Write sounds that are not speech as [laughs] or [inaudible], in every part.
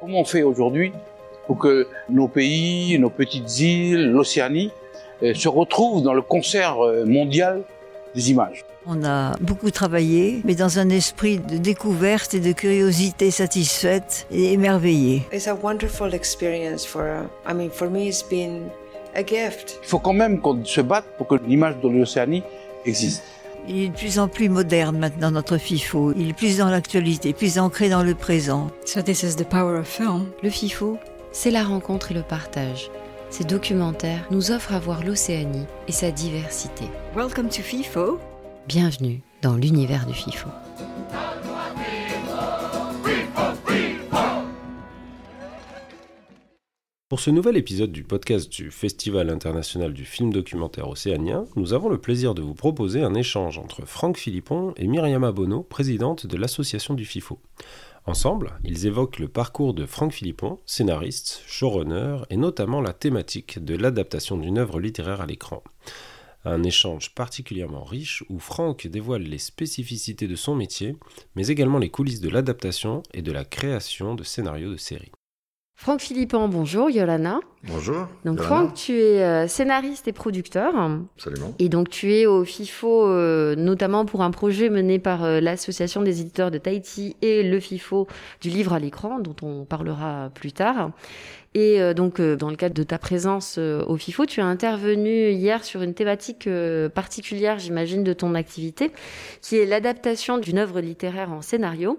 Comment on fait aujourd'hui pour que nos pays, nos petites îles, l'Océanie euh, se retrouvent dans le concert euh, mondial des images? On a beaucoup travaillé, mais dans un esprit de découverte et de curiosité satisfaite et émerveillée. It's a wonderful experience for, I mean, for me it's been a gift. Il faut quand même qu'on se batte pour que l'image de l'Océanie existe. Il est de plus en plus moderne maintenant, notre FIFO. Il est plus dans l'actualité, plus ancré dans le présent. So this is the power of film. Le FIFO, c'est la rencontre et le partage. Ces documentaires nous offrent à voir l'Océanie et sa diversité. Welcome to FIFO. Bienvenue dans l'univers du FIFO. Pour ce nouvel épisode du podcast du Festival international du film documentaire océanien, nous avons le plaisir de vous proposer un échange entre Franck Philippon et Myriam Bono, présidente de l'association du FIFO. Ensemble, ils évoquent le parcours de Franck Philippon, scénariste, showrunner, et notamment la thématique de l'adaptation d'une œuvre littéraire à l'écran. Un échange particulièrement riche où Franck dévoile les spécificités de son métier, mais également les coulisses de l'adaptation et de la création de scénarios de séries. Franck Philippon, bonjour, Yolana. Bonjour. Donc Yolana. Franck, tu es euh, scénariste et producteur. Absolument. Et donc tu es au FIFO euh, notamment pour un projet mené par euh, l'association des éditeurs de Tahiti et le FIFO du livre à l'écran dont on parlera plus tard. Et donc dans le cadre de ta présence au FIFO, tu as intervenu hier sur une thématique particulière, j'imagine, de ton activité, qui est l'adaptation d'une œuvre littéraire en scénario.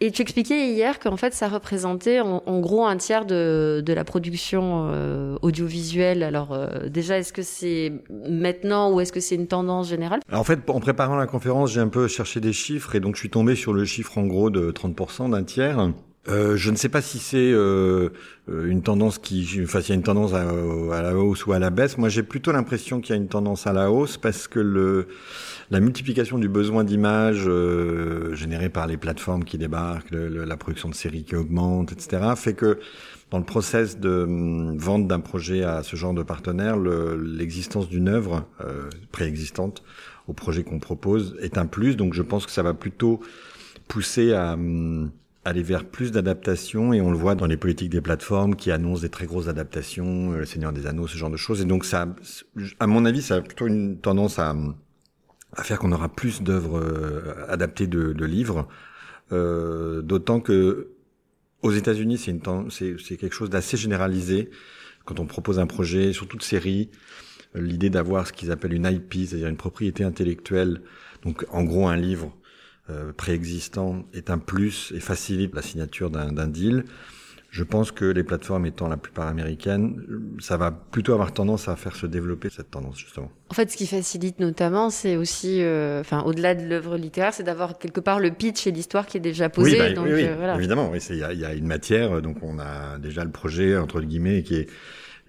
Et tu expliquais hier qu'en fait, ça représentait en, gros un tiers de, de la production euh, audiovisuelle. Alors euh, déjà, est-ce que c'est maintenant ou est-ce que c'est une tendance générale? Alors, en fait, en préparant la conférence, j'ai un peu cherché des chiffres et donc je suis tombé sur le chiffre en gros de 30% d'un tiers. Euh, je ne sais pas si c'est euh, euh, une tendance qui, enfin, s'il y a une tendance à, à la hausse ou à la baisse. Moi, j'ai plutôt l'impression qu'il y a une tendance à la hausse parce que le la multiplication du besoin d'images euh, généré par les plateformes qui débarquent, le- le- la production de séries qui augmente, etc., fait que dans le process de hum, vente d'un projet à ce genre de partenaire, le- l'existence d'une œuvre euh, préexistante au projet qu'on propose est un plus. Donc, je pense que ça va plutôt pousser à hum, aller vers plus d'adaptations et on le voit dans les politiques des plateformes qui annoncent des très grosses adaptations, euh, le Seigneur des Anneaux, ce genre de choses. Et donc ça, à mon avis, ça a plutôt une tendance à, à faire qu'on aura plus d'œuvres euh, adaptées de, de livres, euh, d'autant que aux États-Unis, c'est une c'est quelque chose d'assez généralisé quand on propose un projet, surtout de série, l'idée d'avoir ce qu'ils appellent une IP, c'est-à-dire une propriété intellectuelle, donc en gros un livre euh, préexistant est un plus et facilite la signature d'un d'un deal. Je pense que les plateformes étant la plupart américaines, ça va plutôt avoir tendance à faire se développer cette tendance justement. En fait, ce qui facilite notamment, c'est aussi, euh, enfin, au-delà de l'œuvre littéraire, c'est d'avoir quelque part le pitch et l'histoire qui est déjà posée. bah, donc oui, oui, euh, voilà. évidemment. Oui, c'est- il y y a une matière, euh, donc on a déjà le projet entre guillemets qui est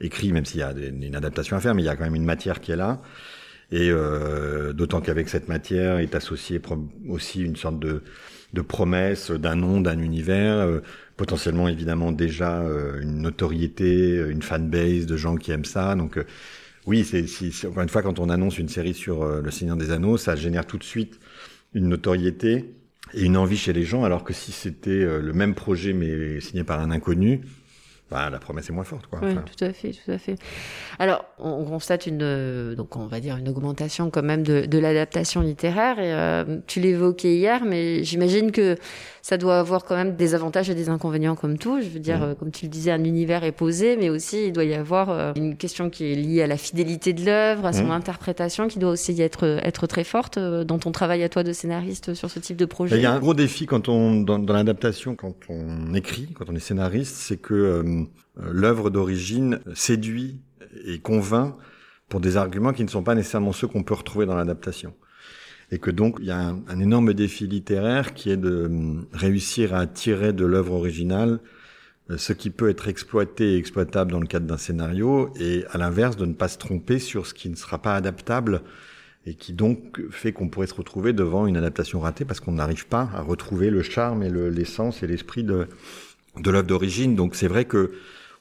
écrit, même s'il y a des- une adaptation à faire, mais il y a quand même une matière qui est là. Et euh, d'autant qu'avec cette matière est associée aussi une sorte de, de promesse d'un nom, d'un univers, euh, potentiellement évidemment déjà euh, une notoriété, euh, une fanbase de gens qui aiment ça. Donc euh, oui, c'est si, encore une fois quand on annonce une série sur euh, le Seigneur des Anneaux, ça génère tout de suite une notoriété et une envie chez les gens, alors que si c'était le même projet mais signé par un inconnu, bah, la promesse est moins forte. Quoi. Oui, Enfin, tout à fait, tout à fait. Alors, on on constate une, euh, donc on va dire une augmentation quand même de, de l'adaptation littéraire. Et euh, tu l'évoquais hier, mais j'imagine que ça doit avoir quand même des avantages et des inconvénients comme tout. Je veux dire, Mhm. euh, comme tu le disais, un univers est posé, mais aussi il doit y avoir euh, une question qui est liée à la fidélité de l'œuvre, à son Mhm. interprétation, qui doit aussi être être très forte euh, dans ton travail à toi de scénariste sur ce type de projet. Il y a un gros défi quand on dans, dans l'adaptation, quand on écrit, quand on est scénariste, c'est que euh, l'œuvre d'origine séduit et convainc pour des arguments qui ne sont pas nécessairement ceux qu'on peut retrouver dans l'adaptation. Et que donc il y a un, un énorme défi littéraire qui est de euh, réussir à tirer de l'œuvre originale euh, ce qui peut être exploité et exploitable dans le cadre d'un scénario, et à l'inverse de ne pas se tromper sur ce qui ne sera pas adaptable et qui donc fait qu'on pourrait se retrouver devant une adaptation ratée parce qu'on n'arrive pas à retrouver le charme et le- l'essence et l'esprit de, de l'œuvre d'origine. Donc c'est vrai que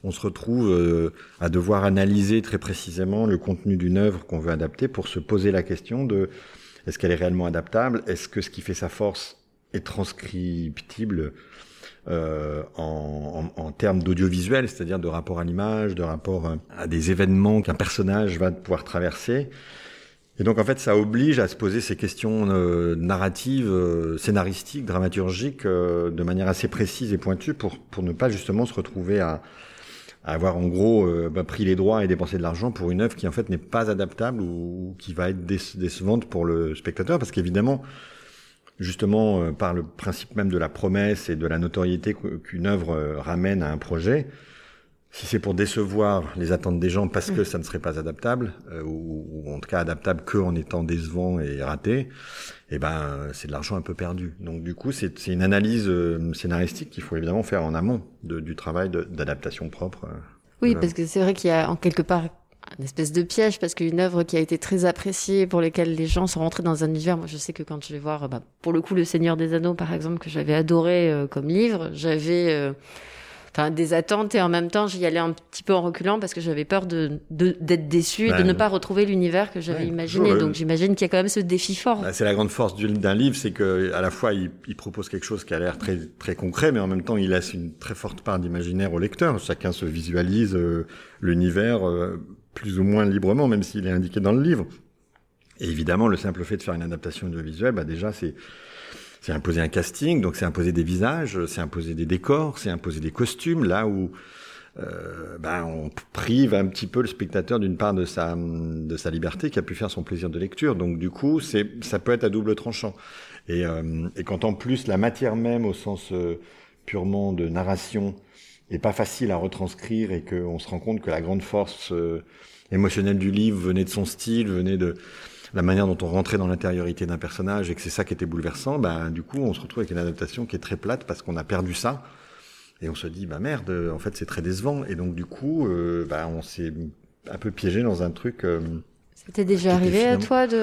on se retrouve euh, à devoir analyser très précisément le contenu d'une œuvre qu'on veut adapter pour se poser la question de est-ce qu'elle est réellement adaptable? Est-ce que ce qui fait sa force est transcriptible euh, en, termes d'audiovisuel, c'est-à-dire de rapport à l'image, de rapport à des événements qu'un personnage va pouvoir traverser? Et donc en fait, ça oblige à se poser ces questions euh, narratives, euh, scénaristiques, dramaturgiques, euh, de manière assez précise et pointue pour pour ne pas justement se retrouver à, à avoir en gros bah, pris les droits et dépensé de l'argent pour une œuvre qui en fait n'est pas adaptable ou, qui va être décevante pour le spectateur, parce qu'évidemment, justement par le principe même de la promesse et de la notoriété qu'une œuvre ramène à un projet, si c'est pour décevoir les attentes des gens parce que mm. ça ne serait pas adaptable, euh, ou, en tout cas adaptable que en étant décevant et raté, eh ben c'est de l'argent un peu perdu. Donc du coup, c'est une analyse euh, scénaristique qu'il faut évidemment faire en amont de, du travail d'adaptation propre. Euh, oui, parce que c'est vrai qu'il y a en quelque part une espèce de piège parce qu'une œuvre qui a été très appréciée pour lesquelles les gens sont rentrés dans un univers moi je sais que quand je vais voir bah, pour le coup le Seigneur des Anneaux par exemple que j'avais adoré comme livre j'avais enfin des attentes et en même temps j'y allais un petit peu en reculant parce que j'avais peur de d'être déçu et de ne pas retrouver l'univers que j'avais imaginé. Donc j'imagine qu'il y a quand même ce défi fort. Bah, c'est la grande force d'un livre, c'est que à la fois il, il, propose quelque chose qui a l'air très très concret, mais en même temps il laisse une très forte part d'imaginaire au lecteur. Chacun se visualise euh, l'univers euh, plus ou moins librement, même s'il est indiqué dans le livre. Et évidemment, le simple fait de faire une adaptation audiovisuelle, bah déjà c'est c'est imposer un casting, donc c'est imposer des visages, c'est imposer des décors, c'est imposer des costumes, là où euh, ben, on prive un petit peu le spectateur d'une part de sa, de sa liberté qui a pu faire son plaisir de lecture. Donc du coup, c'est, ça peut être à double tranchant. Et, euh, et quand en plus la matière même, au sens euh, purement de narration, est pas facile à retranscrire et qu'on se rend compte que la grande force euh, émotionnelle du livre venait de son style, venait de la manière dont on rentrait dans l'intériorité d'un personnage et que c'est ça qui était bouleversant, ben du coup on se retrouve avec une adaptation qui est très plate parce qu'on a perdu ça et on se dit bah merde, en fait c'est très décevant et donc du coup euh, bah, on s'est un peu piégé dans un truc. Euh, C'était déjà arrivé à toi de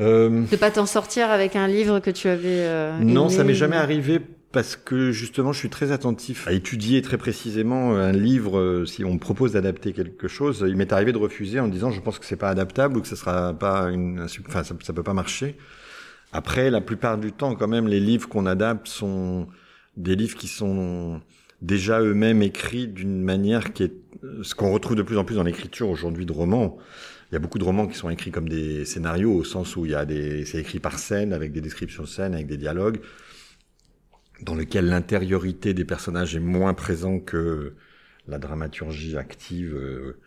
euh, de pas t'en sortir avec un livre que tu avais. Euh, non, ça m'est jamais arrivé parce que justement, je suis très attentif à étudier très précisément un livre. Euh, si on me propose d'adapter quelque chose, il m'est arrivé de refuser en disant je pense que c'est pas adaptable ou que ce sera pas une, enfin ça, ça peut pas marcher. Après, la plupart du temps, quand même, les livres qu'on adapte sont des livres qui sont déjà eux-mêmes écrits d'une manière qui est ce qu'on retrouve de plus en plus dans l'écriture aujourd'hui de romans. Il y a beaucoup de romans qui sont écrits comme des scénarios au sens où il y a des c'est écrit par scène avec des descriptions de scène avec des dialogues dans lequel l'intériorité des personnages est moins présent que la dramaturgie active euh,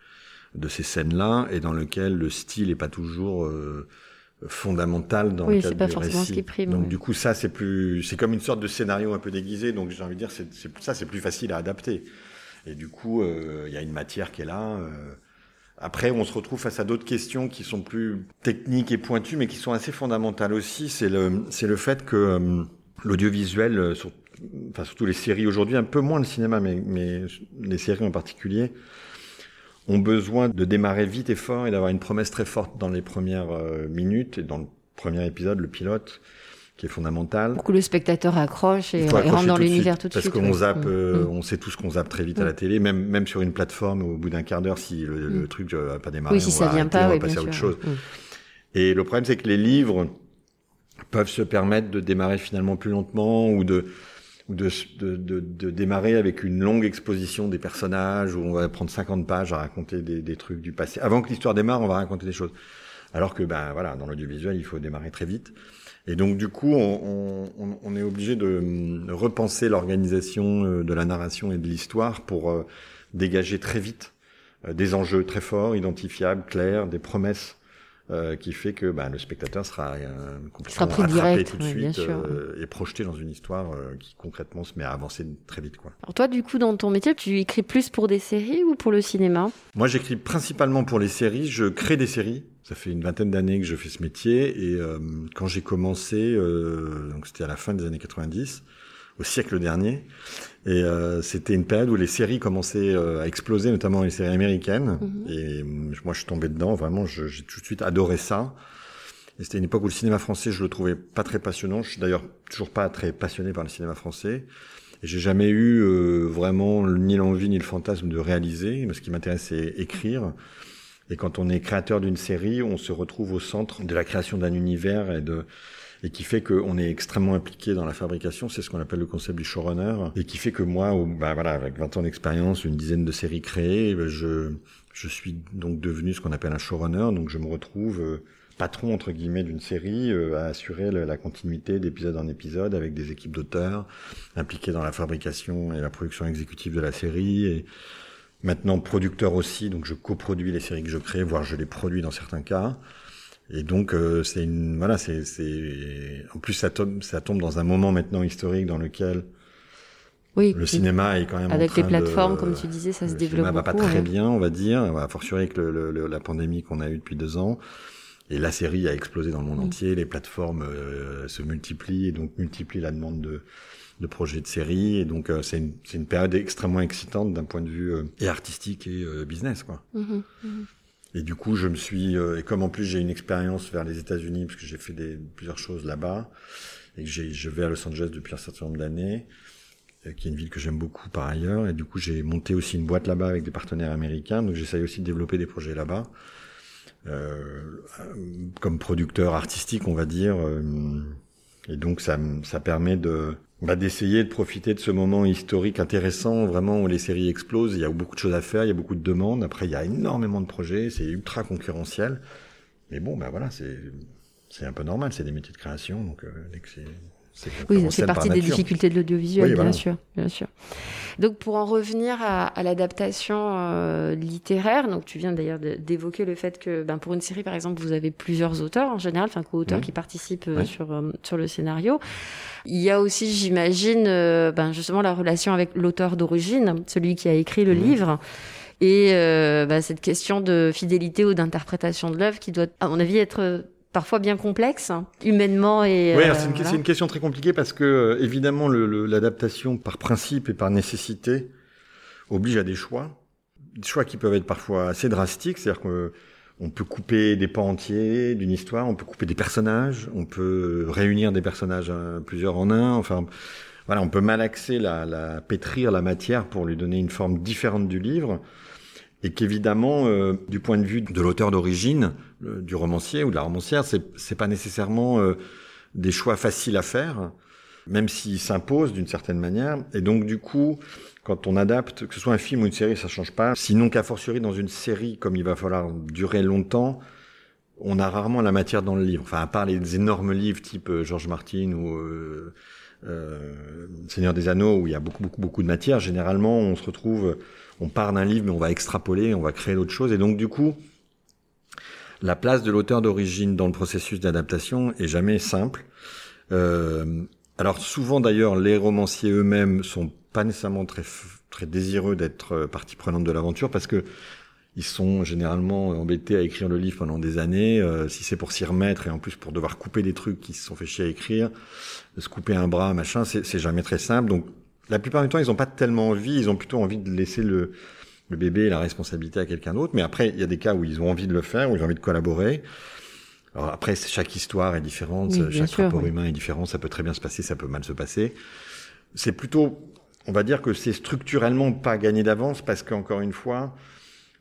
de ces scènes-là, et dans lequel le style est pas toujours euh, fondamental dans oui, le cadre pas du forcément récit. Ce qui prime, donc ouais. du coup, ça c'est plus, c'est comme une sorte de scénario un peu déguisé. Donc j'ai envie de dire, c'est, ça c'est plus facile à adapter. Et du coup, euh, il y a une matière qui est là. Après, on se retrouve face à d'autres questions qui sont plus techniques et pointues, mais qui sont assez fondamentales aussi. C'est le, c'est le fait que l'audiovisuel, sur enfin surtout les séries aujourd'hui, un peu moins le cinéma, mais, mais les séries en particulier, ont besoin de démarrer vite et fort et d'avoir une promesse très forte dans les premières euh, minutes et dans le premier épisode, le pilote, qui est fondamental. Pour que le spectateur accroche et, rentre dans l'univers tout de suite. Parce qu'on zappe, euh, Mm. on sait tous qu'on zappe très vite à la Mm. télé, même même sur une plateforme au bout d'un quart d'heure, si le, le Mm. truc n'a pas démarré, Oui, si on ça va vient arrêter, pas, on va oui, passer à autre sûr. chose. Mm. Et le problème, c'est que les livres peuvent se permettre de démarrer finalement plus lentement ou de ou de, de, de, de démarrer avec une longue exposition des personnages où on va prendre 50 pages à raconter des, des trucs du passé. Avant que l'histoire démarre, on va raconter des choses. Alors que, ben voilà, dans l'audiovisuel, il faut démarrer très vite. Et donc, du coup, on, on, on est obligé de hum, repenser l'organisation euh, de la narration et de l'histoire pour euh, dégager très vite euh, des enjeux très forts, identifiables, clairs, des promesses euh, qui fait que bah, le spectateur sera euh, complètement Sera attrapé direct, tout de suite sûr. euh, et projeté dans une histoire qui concrètement se met à avancer très vite. Quoi. Alors toi, du coup, dans ton métier, tu écris plus pour des séries ou pour le cinéma? Moi, j'écris principalement pour les séries. Je crée des séries. Ça fait une vingtaine d'années que je fais ce métier. Et quand j'ai commencé, donc c'était à la fin des années 90, au siècle dernier, et euh, c'était une période où les séries commençaient euh, à exploser, notamment les séries américaines. Mhm. Et euh, moi, je suis tombé dedans. Vraiment, je- j'ai tout de suite adoré ça. Et c'était une époque où le cinéma français, je le trouvais pas très passionnant. Je suis d'ailleurs toujours pas très passionné par le cinéma français. Et j'ai jamais eu euh, vraiment ni l'envie ni le fantasme de réaliser. Ce qui m'intéressait, c'est écrire. Et quand on est créateur d'une série, on se retrouve au centre de la création d'un univers et de et qui fait qu'on est extrêmement impliqué dans la fabrication. C'est ce qu'on appelle le concept du showrunner et qui fait que moi, bah voilà, avec 20 ans d'expérience, une dizaine de séries créées, bah, je je suis donc devenu ce qu'on appelle un showrunner. Donc je me retrouve euh, patron entre guillemets d'une série euh, à assurer la continuité d'épisode en épisode avec des équipes d'auteurs impliquées dans la fabrication et la production exécutive de la série et maintenant producteur aussi. Donc je coproduis les séries que je crée, voire je les produis dans certains cas. Et donc euh, c'est une voilà c'est c'est en plus ça tombe ça tombe dans un moment maintenant historique dans lequel oui, le cinéma est quand même avec en train les plateformes de, comme tu disais ça se développe cinéma va beaucoup pas très ouais. bien on va dire. A fortiori avec le, le- la pandémie qu'on a eue depuis deux ans. Et la série a explosé dans le monde entier. Les plateformes euh, se multiplient et donc multiplient la demande de de projets de séries. Et donc euh, c'est une c'est une période extrêmement excitante d'un point de vue euh, et artistique et euh, business quoi. Mhm, mhm. Et du coup, je me suis euh, et comme en plus j'ai une expérience vers les États-Unis parce que j'ai fait des plusieurs choses là-bas et que je vais à Los Angeles depuis un certain nombre d'années, euh, qui est une ville que j'aime beaucoup par ailleurs et du coup j'ai monté aussi une boîte là-bas avec des partenaires américains donc j'essaye aussi de développer des projets là-bas. Euh, comme producteur artistique on va dire euh, et donc ça ça permet de bah, d'essayer de profiter de ce moment historique intéressant, vraiment où les séries explosent. Il y a beaucoup de choses à faire, il y a beaucoup de demandes. Après, il y a énormément de projets, c'est ultra concurrentiel. Mais bon, bah voilà, c'est c'est un peu normal, c'est des métiers de création, donc euh, dès que c'est Oui, par partie des difficultés de l'audiovisuel, Oui, bien voilà. sûr, bien sûr. Donc, pour en revenir à, à l'adaptation euh, littéraire, donc tu viens d'ailleurs d'évoquer le fait que, ben, pour une série, par exemple, vous avez plusieurs auteurs en général, enfin co-auteurs Oui. qui participent euh, Oui. sur euh, sur le scénario. Il y a aussi, j'imagine, euh, ben, justement la relation avec l'auteur d'origine, celui qui a écrit le Oui. livre. Et ben, cette question de fidélité ou d'interprétation de l'œuvre qui doit, à mon avis, être parfois bien complexe, hein, humainement et. Oui, euh, c'est une, voilà. c'est une question très compliquée parce que euh, évidemment l'adaptation par principe et par nécessité oblige à des choix, des choix qui peuvent être parfois assez drastiques, c'est-à-dire que on peut couper des pans entiers d'une histoire, on peut couper des personnages, on peut réunir des personnages euh, plusieurs en un, enfin voilà, on peut malaxer la, la pétrir la matière pour lui donner une forme différente du livre et qu'évidemment, euh, du point de vue de l'auteur d'origine, euh, du romancier ou de la romancière, c'est c'est pas nécessairement euh, des choix faciles à faire, même s'ils s'imposent d'une certaine manière. Et donc du coup, quand on adapte, que ce soit un film ou une série, ça change pas. Sinon qu'à fortiori dans une série, comme il va falloir durer longtemps, on a rarement la matière dans le livre. Enfin, à part les énormes livres type euh, George Martin ou euh, Seigneur des Anneaux, où il y a beaucoup, beaucoup, beaucoup de matière, généralement, on se retrouve, on part d'un livre, mais on va extrapoler, on va créer d'autres choses. Et donc, du coup, la place de l'auteur d'origine dans le processus d'adaptation est jamais simple. Euh, alors souvent d'ailleurs, les romanciers eux-mêmes sont pas nécessairement très très désireux d'être euh, partie prenante de l'aventure parce que ils sont généralement embêtés à écrire le livre pendant des années. euh, si c'est pour s'y remettre et en plus pour devoir couper des trucs qui se sont fait chier à écrire, se couper un bras, machin, c'est jamais très simple. Donc la plupart du temps, ils ont pas tellement envie. Ils ont plutôt envie de laisser le le bébé et la responsabilité à quelqu'un d'autre. Mais après, il y a des cas où ils ont envie de le faire, où ils ont envie de collaborer. Alors après, chaque histoire est différente, Oui, chaque sûr, rapport oui. humain est différent. Ça peut très bien se passer, ça peut mal se passer. C'est plutôt, on va dire que c'est structurellement pas gagné d'avance parce qu'encore une fois,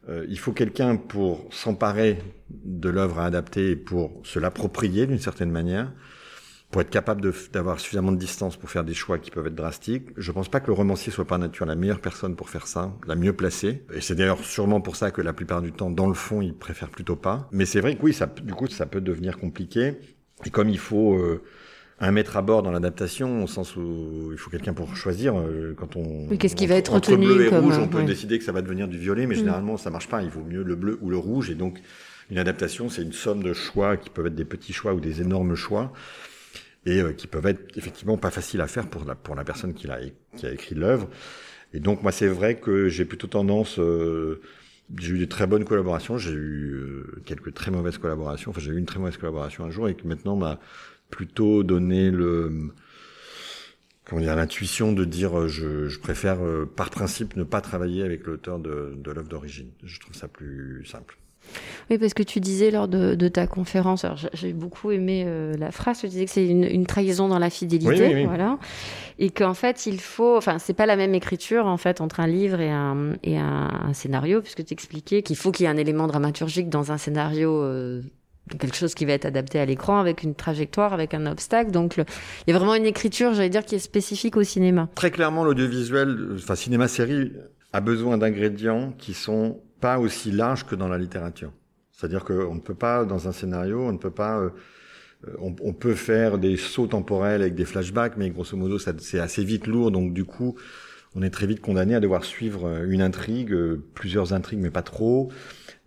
euh, il faut quelqu'un pour s'emparer de l'œuvre à adapter et pour se l'approprier d'une certaine manière, pour être capable d'avoir suffisamment de distance pour faire des choix qui peuvent être drastiques. Je pense pas que le romancier soit par nature la meilleure personne pour faire ça, la mieux placée. Et c'est d'ailleurs sûrement pour ça que la plupart du temps, dans le fond, il préfère plutôt pas. Mais c'est vrai que oui, ça, du coup, ça peut devenir compliqué. Et comme il faut euh, un maître à bord dans l'adaptation, au sens où il faut quelqu'un pour choisir euh, quand on. Oui, qu'est-ce qui va être entre retenu bleu et comme, rouge, euh, on peut ouais. décider que ça va devenir du violet, mais Mm. généralement ça marche pas. Il vaut mieux le bleu ou le rouge. Et donc une adaptation, c'est une somme de choix qui peuvent être des petits choix ou des énormes choix et euh, qui peuvent être effectivement pas faciles à faire pour la pour la personne qui a qui a écrit l'œuvre. Et donc moi c'est vrai que j'ai plutôt tendance euh, j'ai eu des très bonnes collaborations, j'ai eu euh, quelques très mauvaises collaborations. Enfin j'ai eu une très mauvaise collaboration un jour et que maintenant m'a plutôt donné le comment dire l'intuition de dire euh, je, je préfère euh, par principe ne pas travailler avec l'auteur de, de l'œuvre d'origine. Je trouve ça plus simple. Oui, parce que tu disais lors de, de ta conférence, alors j'ai- j'ai beaucoup aimé euh, la phrase, tu disais que c'est une, une trahison dans la fidélité, Oui, oui, oui. voilà, et qu'en fait il faut, enfin c'est pas la même écriture en fait entre un livre et un et un, un scénario, puisque tu expliquais qu'il faut qu'il y ait un élément dramaturgique dans un scénario euh, quelque chose qui va être adapté à l'écran avec une trajectoire, avec un obstacle. Donc il y a vraiment une écriture, j'allais dire, qui est spécifique au cinéma. Très clairement, l'audiovisuel, enfin cinéma-série, a besoin d'ingrédients qui sont pas aussi larges que dans la littérature. C'est-à-dire qu'on ne peut pas, dans un scénario, on ne peut pas... Euh, on, on, peut faire des sauts temporels avec des flashbacks, mais grosso modo, c'est assez vite lourd. Donc du coup, on est très vite condamné à devoir suivre euh, une intrigue, euh, plusieurs intrigues, mais pas trop,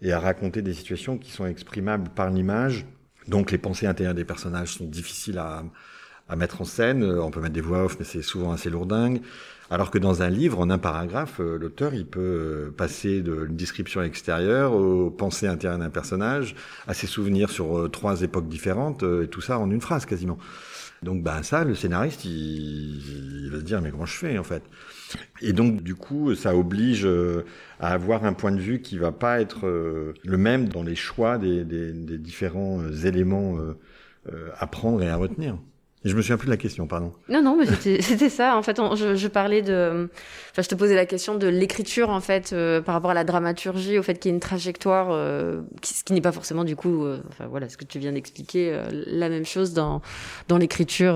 et à raconter des situations qui sont exprimables par l'image. Donc les pensées intérieures des personnages sont difficiles à, à mettre en scène. On peut mettre des voix off, mais c'est souvent assez lourdingue. Alors que dans un livre, en un paragraphe, euh, l'auteur, il peut euh, passer d'une description extérieure aux pensées intérieures d'un personnage, à ses souvenirs sur euh, trois époques différentes, et tout ça en une phrase quasiment. Donc ben ça, le scénariste, il, va se dire mais comment je fais en fait? Et donc du coup, ça oblige à avoir un point de vue qui va pas être le même dans les choix des, différents éléments à prendre et à retenir. Je me souviens plus de la question, pardon. Non, non, mais c'était [laughs] ça. En fait, je, parlais de. Enfin, je te posais la question de l'écriture, en fait, euh, par rapport à la dramaturgie, au fait qu'il y ait une trajectoire, euh, ce qui n'est pas forcément, du coup, euh, enfin voilà, ce que tu viens d'expliquer, la même chose dans dans l'écriture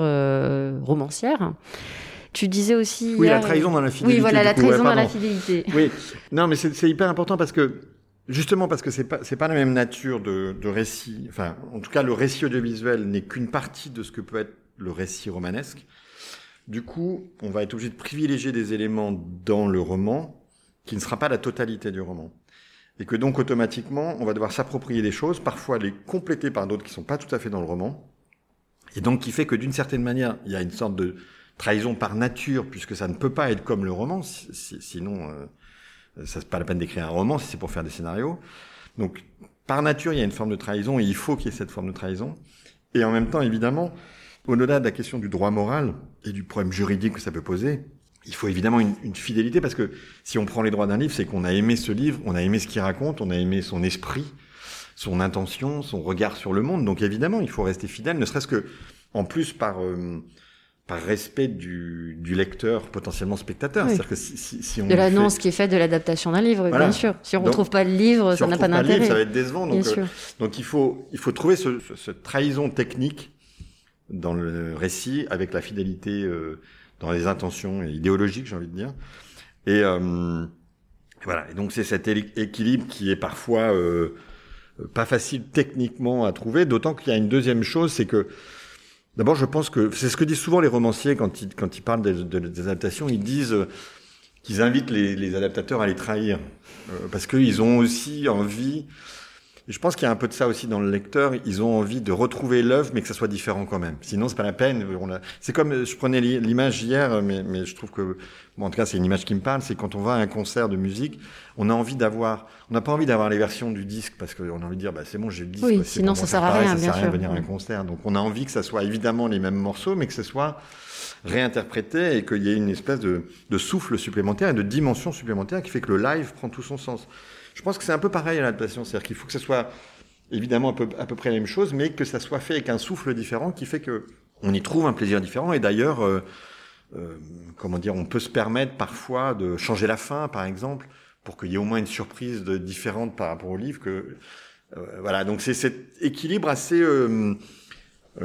romancière. Tu disais aussi. Oui, la trahison dans la fidélité. Oui, voilà, la trahison dans la fidélité. [laughs] Oui, non, mais c'est hyper important parce que Justement parce que c'est pas c'est pas la même nature de, de récit. Enfin, en tout cas, le récit audiovisuel n'est qu'une partie de ce que peut être le récit romanesque. Du coup, on va être obligé de privilégier des éléments dans le roman qui ne sera pas la totalité du roman. Et que donc automatiquement, on va devoir s'approprier des choses, parfois les compléter par d'autres qui sont pas tout à fait dans le roman. Et donc qui fait que d'une certaine manière, il y a une sorte de trahison par nature, puisque ça ne peut pas être comme le roman, sinon euh, ça c'est pas la peine d'écrire un roman si c'est pour faire des scénarios. Donc par nature, il y a une forme de trahison et il faut qu'il y ait cette forme de trahison. Et en même temps, évidemment, au-delà de la question du droit moral et du problème juridique que ça peut poser, il faut évidemment une, une fidélité parce que si on prend les droits d'un livre, c'est qu'on a aimé ce livre, on a aimé ce qu'il raconte, on a aimé son esprit, son intention, son regard sur le monde. Donc évidemment, il faut rester fidèle, ne serait-ce que en plus par euh, par respect du, du, lecteur potentiellement spectateur. C'est-à-dire que si, si, si on de l'annonce qui est faite de l'adaptation d'un livre, bien sûr. Si on ne retrouve pas le livre, ça n'a pas d'intérêt. Ça va être décevant. Donc, euh, donc il faut il faut trouver ce, ce, ce trahison technique dans le récit avec la fidélité euh, dans les intentions idéologiques, j'ai envie de dire. Et euh, voilà. Et donc c'est cet équilibre qui est parfois euh, pas facile techniquement à trouver. D'autant qu'il y a une deuxième chose, c'est que d'abord je pense que c'est ce que disent souvent les romanciers quand ils parlent des, adaptations, ils disent qu'ils invitent les, les, adaptateurs à les trahir parce qu'ils ont aussi envie je pense qu'il y a un peu de ça aussi dans le lecteur. Ils ont envie de retrouver l'œuvre, mais que ça soit différent quand même. Sinon, c'est pas la peine. C'est comme je prenais l'image hier, mais, mais je trouve que, bon, en tout cas, c'est une image qui me parle. C'est quand on va à un concert de musique, on a envie d'avoir, on n'a pas envie d'avoir les versions du disque parce qu'on a envie de dire, bah c'est bon, j'ai le disque. Oui, sinon ça sert à rien, ça bien sert à rien de venir à un concert. Donc, on a envie que ça soit évidemment les mêmes morceaux, mais que ce soit réinterprété et qu'il y ait une espèce de, souffle supplémentaire et de dimension supplémentaire qui fait que le live prend tout son sens. Je pense que c'est un peu pareil à l'adaptation, c'est-à-dire qu'il faut que ce soit évidemment à peu, près la même chose, mais que ça soit fait avec un souffle différent qui fait que on y trouve un plaisir différent. Et d'ailleurs, euh, euh, comment dire, on peut se permettre parfois de changer la fin, par exemple, pour qu'il y ait au moins une surprise différente par rapport au livre. Que euh, voilà, donc c'est cet équilibre assez euh,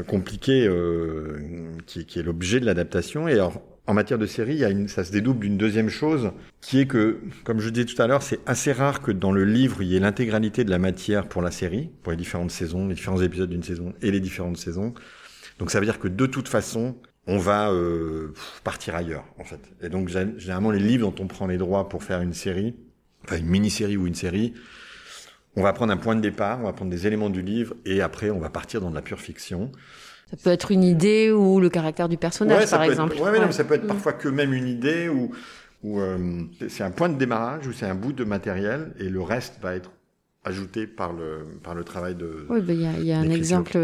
compliqué qui, qui, est l'objet de l'adaptation. Et alors, en matière de série, il y a une, ça se dédouble d'une deuxième chose, qui est que, comme je disais tout à l'heure, c'est assez rare que dans le livre, il y ait l'intégralité de la matière pour la série, pour les différentes saisons, les différents épisodes d'une saison et les différentes saisons. Donc ça veut dire que de toute façon, on va euh, partir ailleurs, en fait. Et donc généralement, les livres dont on prend les droits pour faire une série, enfin une mini-série ou une série, on va prendre un point de départ, on va prendre des éléments du livre, et après, on va partir dans de la pure fiction. Ça peut être une idée ou le caractère du personnage, ouais, par exemple. Être, ouais, ouais, non, ça peut être parfois que même une idée ou, ou euh, c'est un point de démarrage ou c'est un bout de matériel et le reste va être ajouté par le par le travail de. Oui, il bah, y a, y a un exemple.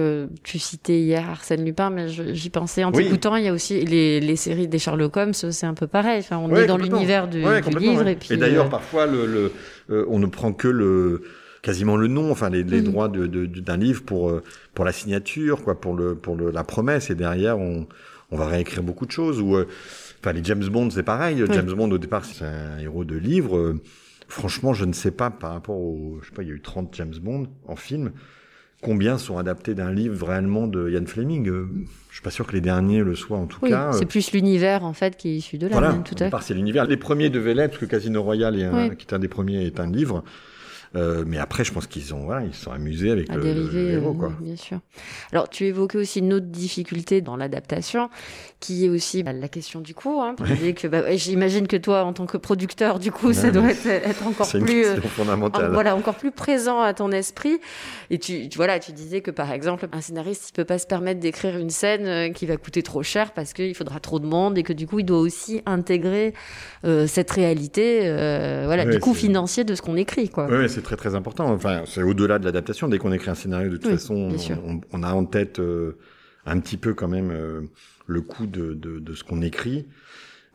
Tu citais hier Arsène Lupin, mais j'y pensais en t'écoutant. Il y a aussi les, les séries des Sherlock Holmes, c'est un peu pareil. Enfin, on ouais, est dans l'univers du, du, livre et puis. Et d'ailleurs, euh... parfois, le, le euh, on ne prend que le quasiment le nom, enfin les, les mmh. droits d'un de, de, livre pour pour la signature, quoi, pour le pour le, la promesse, et derrière on on va réécrire beaucoup de choses. Ou enfin les James Bond, c'est pareil. Oui. James Bond au départ c'est un héros de livre. franchement, je ne sais pas par rapport au, je sais pas, il y a eu 30 James Bond en film. combien sont adaptés d'un livre réellement de Ian Fleming euh, Je suis pas sûr que les derniers le soient en tout Oui, cas. c'est plus l'univers en fait qui est issu de là, Voilà, même, tout à départ, c'est l'univers. Les premiers devaient l'être, parce que Casino Royale, est un- Oui. qui est un des premiers, est un livre. Euh, mais après, je pense qu'ils ont, voilà, ils sont amusés avec à le, dériver, le héros, euh, quoi. bien sûr. Alors, tu évoquais aussi une autre difficulté dans l'adaptation, qui est aussi bah, la question du coût. Hein, dire que, bah, ouais, j'imagine que toi, en tant que producteur, du coup, ça Ouais, doit être, être encore plus, euh, en- voilà, encore plus présent à ton esprit. Et tu, tu- voilà, tu disais que par exemple, un scénariste, il peut pas se permettre d'écrire une scène qui va coûter trop cher parce qu'il faudra trop de monde et que du coup, il doit aussi intégrer euh, cette réalité, voilà, Ouais, du coût financier de ce qu'on écrit, quoi. C'est très très important. Enfin, c'est au-delà de l'adaptation. Dès qu'on écrit un scénario, de toute Oui, façon, on, on a en tête euh, un petit peu quand même euh, le coût de, de, de ce qu'on écrit.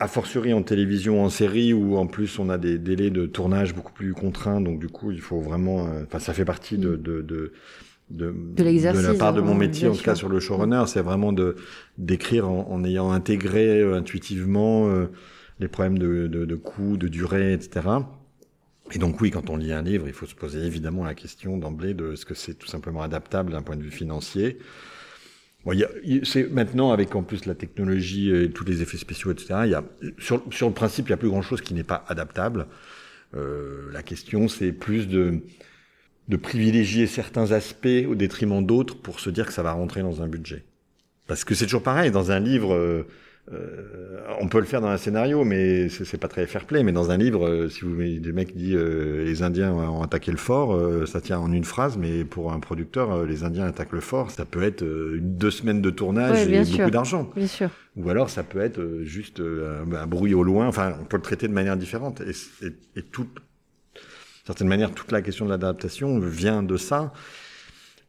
A fortiori en télévision, en série, où en plus on a des délais de tournage beaucoup plus contraints, donc du coup il faut vraiment. euh, Enfin, ça fait partie de de de de, l'exercice, de la part de hein, mon métier, bien en tout cas sur le showrunner, c'est vraiment de d'écrire en, en ayant intégré euh, intuitivement euh, les problèmes de, de, de coût, de durée, etc. Et donc oui, quand on lit un livre, il faut se poser évidemment la question d'emblée de est-ce que c'est tout simplement adaptable d'un point de vue financier. Bon, y a- il- c'est maintenant avec en plus la technologie et tous les effets spéciaux, etc. Il y a sur, sur le principe, il y a plus grand chose qui n'est pas adaptable. Euh, la question, c'est plus de de privilégier certains aspects au détriment d'autres pour se dire que ça va rentrer dans un budget. Parce que c'est toujours pareil dans un livre. euh, euh, on peut le faire dans un scénario, mais c'est pas très fair play. Mais dans un livre, euh, si vous des mecs dit euh, les Indiens ont attaqué le fort, euh, ça tient en une phrase. Mais pour un producteur, les Indiens attaquent le fort, ça peut être deux semaines de tournage Ouais, et sûr. beaucoup d'argent. Bien sûr. Ou alors ça peut être juste un, un bruit au loin. Enfin, on peut le traiter de manière différente. Et, et, et toute, certaine manière, toute la question de l'adaptation vient de ça.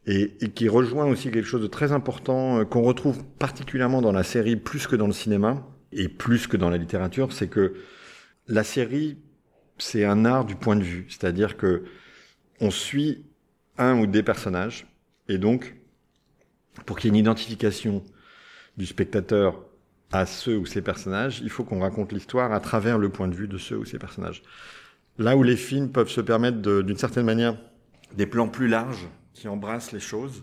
Et, qui rejoint aussi quelque chose de très important euh, qu'on retrouve particulièrement dans la série plus que dans le cinéma et plus que dans la littérature, c'est que la série, c'est un art du point de vue. C'est-à-dire que on suit un ou des personnages et donc pour qu'il y ait une identification du spectateur à ceux ou ces personnages, il faut qu'on raconte l'histoire à travers le point de vue de ceux ou ces personnages. Là où les films peuvent se permettre d'une certaine manière des plans plus larges qui embrassent les choses,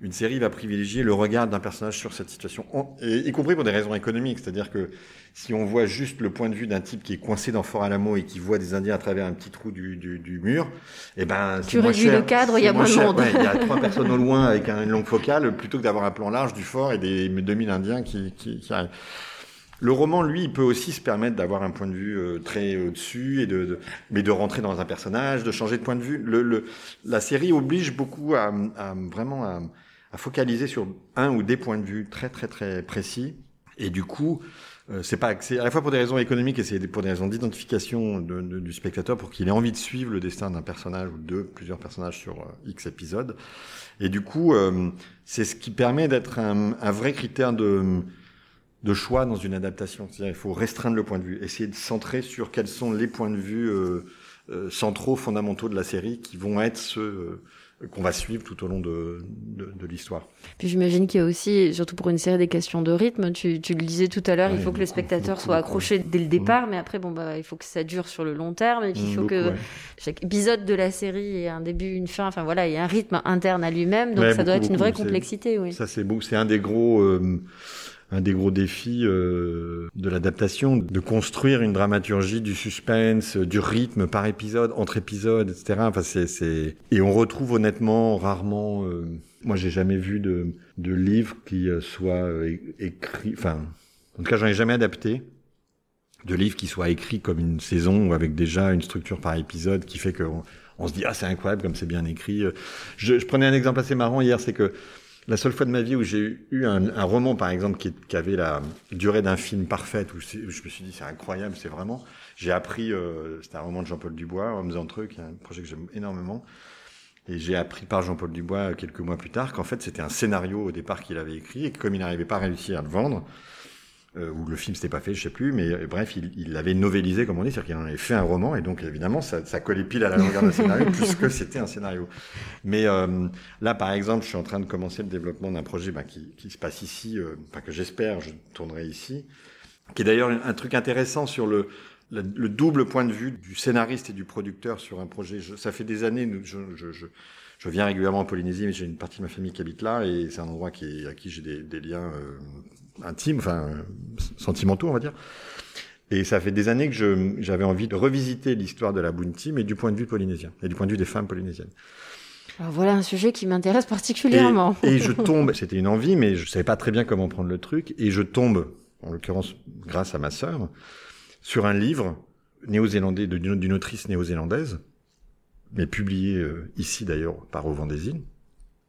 une série va privilégier le regard d'un personnage sur cette situation, et, y compris pour des raisons économiques. C'est-à-dire que si on voit juste le point de vue d'un type qui est coincé dans Fort Alamo et qui voit des Indiens à travers un petit trou du, du, du mur, eh ben, Tu réduis le cadre, il y a moins de monde. Ouais, il y a [laughs] trois personnes au loin avec un- une longue focale, plutôt que d'avoir un plan large du fort et des 2000 Indiens qui, qui, qui arrivent. Le roman, lui, il peut aussi se permettre d'avoir un point de vue euh, très au-dessus et de, de- mais de rentrer dans un personnage, de changer de point de vue. Le, le, la série oblige beaucoup à, à vraiment à, à focaliser sur un ou des points de vue très très très précis. Et du coup, euh, c'est pas à la fois pour des raisons économiques et c'est pour des raisons d'identification de- de- du spectateur pour qu'il ait envie de suivre le destin d'un personnage ou de plusieurs personnages sur euh, X épisodes. Et du coup, euh, c'est ce qui permet d'être un, un vrai critère de de choix dans une adaptation. C'est-à-dire il faut restreindre le point de vue, essayer de centrer sur quels sont les points de vue euh, euh, centraux, fondamentaux de la série qui vont être ceux euh, qu'on va suivre tout au long de, de, de l'histoire. Puis j'imagine qu'il y a aussi, surtout pour une série, des questions de rythme. Tu, tu le disais tout à l'heure, il faut que le spectateur beaucoup, soit beaucoup. accroché dès le départ, mais après, bon, bah, il faut que ça dure sur le long terme, et puis il Mm, faut beaucoup, que ouais. chaque épisode de la série ait un début, une fin. Enfin voilà, il y a un rythme interne à lui-même, donc Ouais, ça doit beaucoup, être une vraie complexité, oui. Ça c'est beau, c'est un des gros euh, un des gros défis euh, de l'adaptation, de construire une dramaturgie du suspense, du rythme par épisode, entre épisodes, etc. Enfin, c'est. Et on retrouve honnêtement rarement... euh, Moi, j'ai jamais vu de, de livre qui euh, soit euh, écrit... Enfin, en tout cas, j'en ai jamais adapté de livre qui soit écrit comme une saison ou avec déjà une structure par épisode qui fait qu'on on se dit ah c'est incroyable comme c'est bien écrit. Euh, Je, je prenais un exemple assez marrant hier, c'est que la seule fois de ma vie où j'ai eu un, roman, par exemple, qui, avait la durée d'un film parfaite, où je me suis dit c'est incroyable, c'est vraiment. J'ai appris, euh, c'était un roman de Jean-Paul Dubois, Hommes entre eux, qui est un projet que j'aime énormément. Et j'ai appris par Jean-Paul Dubois euh, quelques mois plus tard qu'en fait c'était un scénario au départ qu'il avait écrit et que comme il n'arrivait pas à réussir à le vendre, euh, ou le film s'était pas fait, je sais plus, mais euh, bref, il il l'avait novélisé comme on dit, c'est-à-dire qu'il en avait fait un roman et donc évidemment ça, ça collait pile à la longueur d'un scénario [laughs] puisque c'était un scénario. Mais euh, là, par exemple, je suis en train de commencer le développement d'un projet bah, qui, qui se passe ici, euh, enfin que j'espère, je tournerai ici, qui est d'ailleurs un, truc intéressant sur le le, le double point de vue du scénariste et du producteur sur un projet. Je- ça fait des années, je, je, je, je viens régulièrement en Polynésie, mais j'ai une partie de ma famille qui habite là, et c'est un endroit qui est, à qui j'ai des, des, liens euh, intimes, enfin sentimentaux, on va dire. Et ça fait des années que j'avais envie de revisiter l'histoire de la Bounty, mais du point de vue polynésien, et du point de vue des femmes polynésiennes. Alors voilà un sujet qui m'intéresse particulièrement. Et, et je tombe, c'était une envie, mais je savais pas très bien comment prendre le truc, et je tombe, en l'occurrence grâce à ma sœur, sur un livre néo-zélandais d'une autrice néo-zélandaise, mais publié euh, ici d'ailleurs par îles,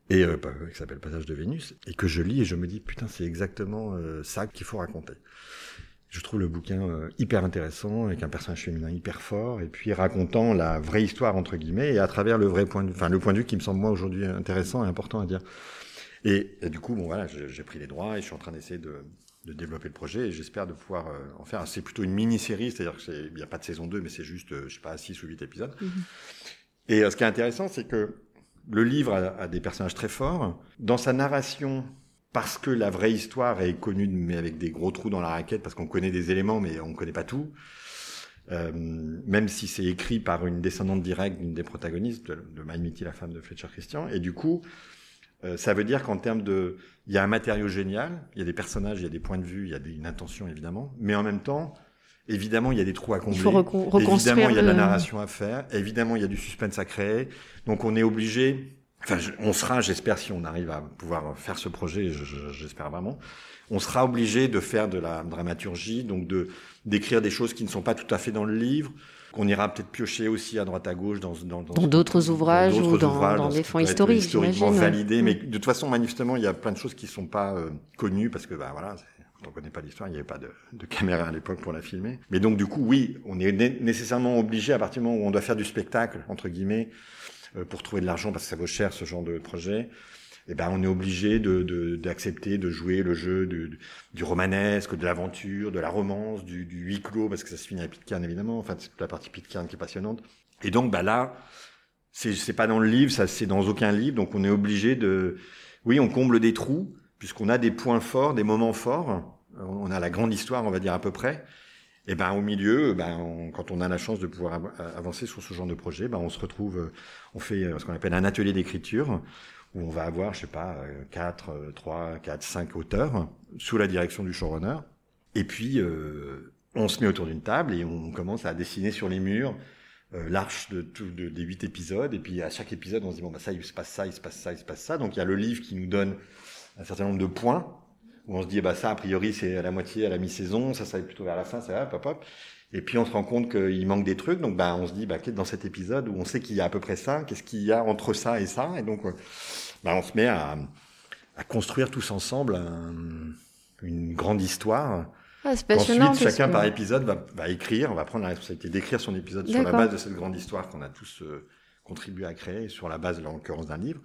et euh, bah, qui s'appelle Passage de Vénus, et que je lis et je me dis putain c'est exactement euh, ça qu'il faut raconter. Je trouve le bouquin euh, hyper intéressant avec un personnage féminin hyper fort et puis racontant la vraie histoire entre guillemets et à travers le vrai point de, enfin le point de vue qui me semble moi aujourd'hui intéressant et important à dire. Et, et du coup bon voilà j'ai pris les droits et je suis en train d'essayer de, de développer le projet et j'espère de pouvoir euh, en faire. C'est plutôt une mini-série, c'est-à-dire qu'il n'y a pas de saison 2, mais c'est juste, je sais pas, 6 ou 8 épisodes. Mm -hmm. Et ce qui est intéressant, c'est que le livre a, des personnages très forts. Dans sa narration, parce que la vraie histoire est connue, mais avec des gros trous dans la raquette, parce qu'on connaît des éléments, mais on ne connaît pas tout. Euh, même si c'est écrit par une descendante directe d'une des protagonistes, de, de Mitty, la femme de Fletcher Christian. Et du coup, euh, ça veut dire qu'en termes de... Il y a un matériau génial, il y a des personnages, il y a des points de vue, il y a des, une intention, évidemment. Mais en même temps, évidemment, il y a des trous à combler. Il faut reconstruire évidemment, il y a de la narration à faire. Évidemment, il y a du suspense à créer. Donc, on est obligé Enfin, on sera, j'espère, si on arrive à pouvoir faire ce projet, j'espère vraiment, on sera obligé de faire de la dramaturgie, donc de d'écrire des choses qui ne sont pas tout à fait dans le livre, qu'on ira peut-être piocher aussi à droite à gauche dans dans dans d'autres ouvrages ou dans, ouvrages, dans, dans des fonds historiques, historiquement validés. Mais de toute façon, manifestement, il y a plein de choses qui sont pas euh, connues parce que bah voilà. On connaît pas l'histoire, il n'y avait pas de, caméra à l'époque pour la filmer. Mais donc du coup, oui, on est né nécessairement obligé à partir du moment où on doit faire du spectacle entre guillemets, euh, pour trouver de l'argent parce que ça vaut cher ce genre de projet, eh ben on est obligé de d'accepter de, de, jouer le jeu du, du romanesque, de l'aventure, de la romance, du, du, huis clos parce que ça se finit à Pitcairn évidemment. Enfin c'est toute la partie Pitcairn qui est passionnante. Et donc bah là c'est c'est pas dans le livre, ça c'est dans aucun livre, donc on est obligé de oui on comble des trous puisqu'on a des points forts, des moments forts. On a la grande histoire on va dire à peu près. Et ben au milieu, ben quand on a la chance de pouvoir avancer sur ce genre de projet, ben on se retrouve, on fait ce qu'on appelle un atelier d'écriture où on va avoir, je sais pas, 4, 3, 4, 5 auteurs sous la direction du showrunner. Et puis euh, on se met autour d'une table et on commence à dessiner sur les murs euh, l'arche de, tout, de, des huit épisodes. Et puis à chaque épisode, on se dit bon bah ça il se passe ça, il se passe ça, il se passe ça. Donc il y a le livre qui nous donne un certain nombre de points où on se dit bah ça a priori c'est à la moitié à la mi-saison, ça ça va plutôt vers la fin, ça va, pop hop. Et puis on se rend compte qu'il manque des trucs, donc bah on se dit bah dans cet épisode où on sait qu'il y a à peu près ça, qu'est-ce qu'il y a entre ça et ça, et donc bah on se met à, à construire tous ensemble un, une grande histoire. Ah, c'est passionnant. Ensuite, chacun par épisode va, va écrire, on va prendre la responsabilité d'écrire son épisode sur la base de cette grande histoire qu'on a tous euh, contribué à créer, sur la base, en l'occurrence, d'un livre.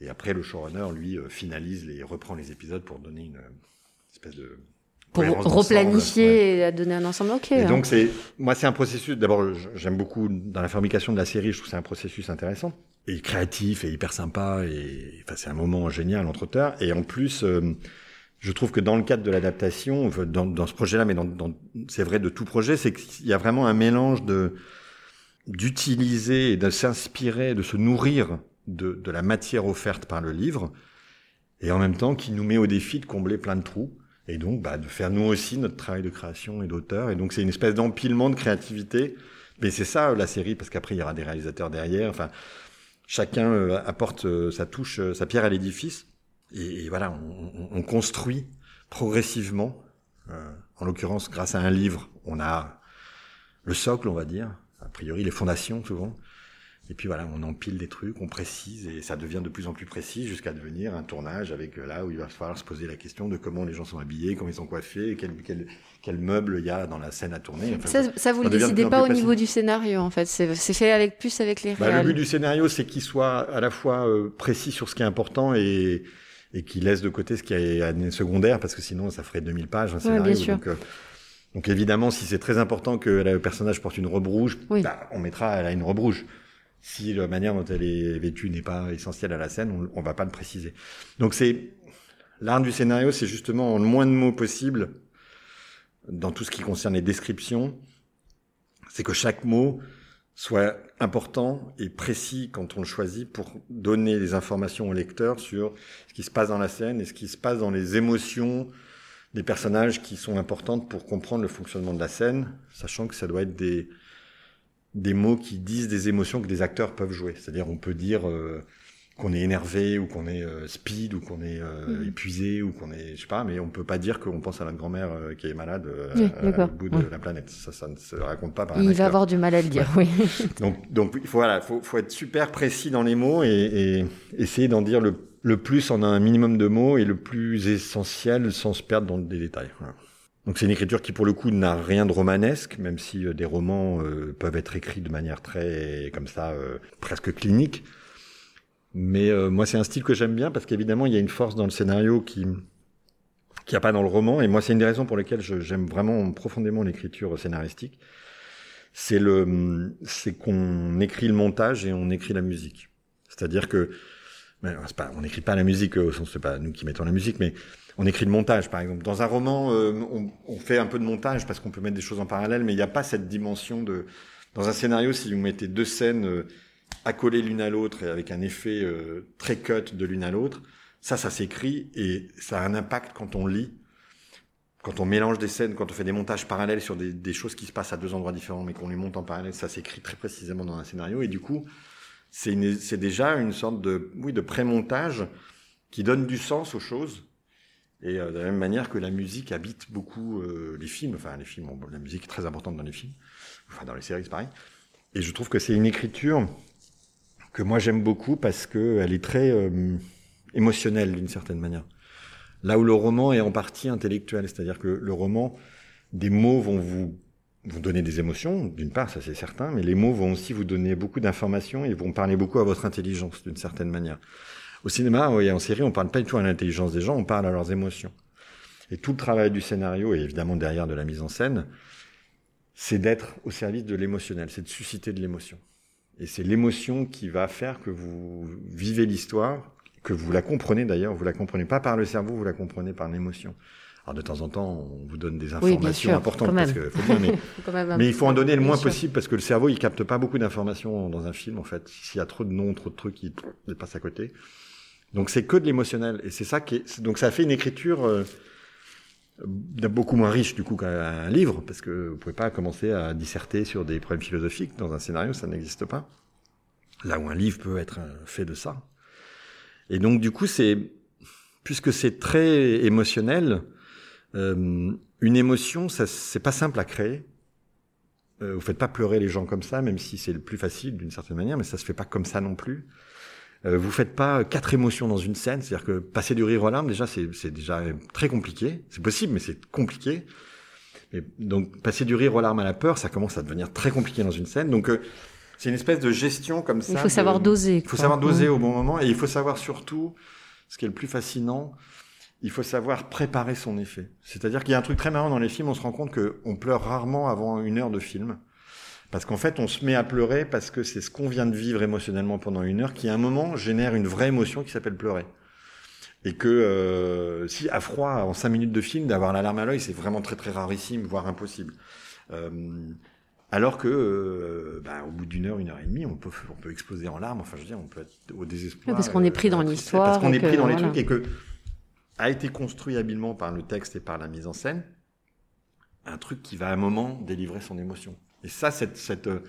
Et après, le showrunner, lui, euh, finalise les, reprend les épisodes pour donner une espèce de pour replanifier ouais. et donner un ensemble. Ok. Et hein. donc c'est, moi, c'est un processus. D'abord, j'aime beaucoup dans la fabrication de la série. Je trouve c'est un processus intéressant et créatif et hyper sympa. Et enfin, c'est un moment génial entre auteurs. Et en plus, euh, je trouve que dans le cadre de l'adaptation, dans, dans, ce projet-là, mais dans, dans c'est vrai de tout projet, c'est qu'il y a vraiment un mélange de d'utiliser et de s'inspirer, de se nourrir de, de, la matière offerte par le livre, et en même temps qui nous met au défi de combler plein de trous, et donc bah, de faire nous aussi notre travail de création et d'auteur. Et donc c'est une espèce d'empilement de créativité, mais c'est ça la série, parce qu'après il y aura des réalisateurs derrière. Enfin, chacun euh, apporte euh, sa touche, euh, sa pierre à l'édifice, et, voilà, on, on, construit progressivement. Euh, en l'occurrence, grâce à un livre, on a le socle, on va dire, a priori les fondations souvent. Et puis voilà, on empile des trucs, on précise et ça devient de plus en plus précis jusqu'à devenir un tournage avec là où il va falloir se poser la question de comment les gens sont habillés, comment ils sont coiffés, quel, quel, quel meuble il y a dans la scène à tourner. Enfin, ça, ça, vous le décidez pas au niveau du scénario en fait, c'est fait avec plus avec les bah, Le but du scénario, c'est qu'il soit à la fois euh, précis sur ce qui est important et et qui laisse de côté ce qui est secondaire parce que sinon ça ferait 2000 pages un scénario. Ouais, bien sûr. Donc, euh, donc évidemment, si c'est très important que le personnage porte une robe rouge, oui. bah, on mettra elle a une robe rouge si la manière dont elle est vêtue n'est pas essentielle à la scène, on, on va pas le préciser. Donc c'est l'art du scénario, c'est justement en le moins de mots possible dans tout ce qui concerne les descriptions, c'est que chaque mot soit important et précis quand on le choisit pour donner des informations au lecteur sur ce qui se passe dans la scène et ce qui se passe dans les émotions des personnages qui sont importantes pour comprendre le fonctionnement de la scène, sachant que ça doit être des, des mots qui disent des émotions que des acteurs peuvent jouer. C'est-à-dire on peut dire euh, qu'on est énervé ou qu'on est euh, speed ou qu'on est euh, Mhm. épuisé ou qu'on est je sais pas mais on peut pas dire qu'on pense à notre grand-mère euh, qui est malade euh, Oui, à- bout de Ouais. la planète ça ça ne se raconte pas par un Il va avoir du mal à le dire, oui. [laughs] donc donc il faut voilà faut faut être super précis dans les mots et, et essayer d'en dire le le plus en un minimum de mots et le plus essentiel sans se perdre dans des détails voilà. Donc c'est une écriture qui pour le coup n'a rien de romanesque, même si euh, des romans euh, peuvent être écrits de manière très comme ça euh, presque clinique. Mais euh, moi c'est un style que j'aime bien parce qu'évidemment il y a une force dans le scénario qui qui a pas dans le roman et moi c'est une des raisons pour lesquelles j'aime vraiment profondément l'écriture scénaristique. C'est le c'est qu'on écrit le montage et on écrit la musique. C'est-à-dire que c'est pas, on n'écrit pas la musique au sens c'est pas nous qui mettons la musique, mais on écrit le montage, par exemple. Dans un roman, euh, on, on fait un peu de montage parce qu'on peut mettre des choses en parallèle, mais il n'y a pas cette dimension de. Dans un scénario, si vous mettez deux scènes euh, accolées l'une à l'autre et avec un effet euh, très cut de l'une à l'autre, ça, ça s'écrit et ça a un impact quand on lit. Quand on mélange des scènes, quand on fait des montages parallèles sur des, des choses qui se passent à deux endroits différents, mais qu'on les monte en parallèle, ça s'écrit très précisément dans un scénario. Et du coup, c'est déjà une sorte de, oui, de pré-montage qui donne du sens aux choses. Et euh, de la même manière que la musique habite beaucoup euh, les films, enfin les films, bon, la musique est très importante dans les films, enfin dans les séries c'est pareil. Et je trouve que c'est une écriture que moi j'aime beaucoup parce que elle est très euh, émotionnelle d'une certaine manière. Là où le roman est en partie intellectuel, c'est-à-dire que le roman, des mots vont vous vous donner des émotions, d'une part, ça c'est certain, mais les mots vont aussi vous donner beaucoup d'informations et vont parler beaucoup à votre intelligence d'une certaine manière. Au cinéma et en série, on parle pas du tout à l'intelligence des gens, on parle à leurs émotions. Et tout le travail du scénario, et évidemment derrière de la mise en scène, c'est d'être au service de l'émotionnel, c'est de susciter de l'émotion. Et c'est l'émotion qui va faire que vous vivez l'histoire, que vous la comprenez d'ailleurs, vous la comprenez pas par le cerveau, vous la comprenez par l'émotion. Alors de temps en temps, on vous donne des Oui, informations sûr, importantes parce que faut bien, mais [laughs] Faut il faut en donner le moins sûr. possible parce que le cerveau, il capte pas beaucoup d'informations dans un film, en fait. S'il y a trop de noms, trop de trucs, il, il passe à côté. Donc c'est que de l'émotionnel. Et c'est ça qui donc ça fait une écriture euh, beaucoup moins riche, du coup, qu'un livre, parce que vous pouvez pas commencer à disserter sur des problèmes philosophiques dans un scénario, ça n'existe pas. Là où un livre peut être fait de ça. Et donc, du coup, c'est, puisque c'est très émotionnel, euh, une émotion, ça, c'est pas simple à créer. Euh, vous faites pas pleurer les gens comme ça, même si c'est le plus facile d'une certaine manière, mais ça se fait pas comme ça non plus. Euh, vous faites pas quatre émotions dans une scène, c'est-à-dire que passer du rire aux larmes, déjà, c'est, déjà très compliqué. C'est possible, mais c'est compliqué. Et donc, passer du rire aux larmes à la peur, ça commence à devenir très compliqué dans une scène. Donc, euh, c'est une espèce de gestion comme ça. Il faut de- savoir doser. il faut savoir doser au bon moment et il faut savoir surtout, ce qui est le plus fascinant, il faut savoir préparer son effet. C'est-à-dire qu'il y a un truc très marrant dans les films, on se rend compte qu'on pleure rarement avant une heure de film. Parce qu'en fait, on se met à pleurer parce que c'est ce qu'on vient de vivre émotionnellement pendant une heure qui, à un moment, génère une vraie émotion qui s'appelle pleurer. Et que euh, si à froid, en cinq minutes de film, d'avoir la larme à l'œil, c'est vraiment très très rarissime, voire impossible. Euh, alors que, euh, bah, au bout d'une heure, une heure et demie, on peut, on peut exploser en larmes. Enfin, je veux dire, on peut être au désespoir. Oui, parce qu'on est pris dans à la l'histoire Parce qu'on est pris dans les voilà. trucs et que a été construit habilement par le texte et par la mise en scène un truc qui va à un moment délivrer son émotion. Et ça, cette, cette, euh,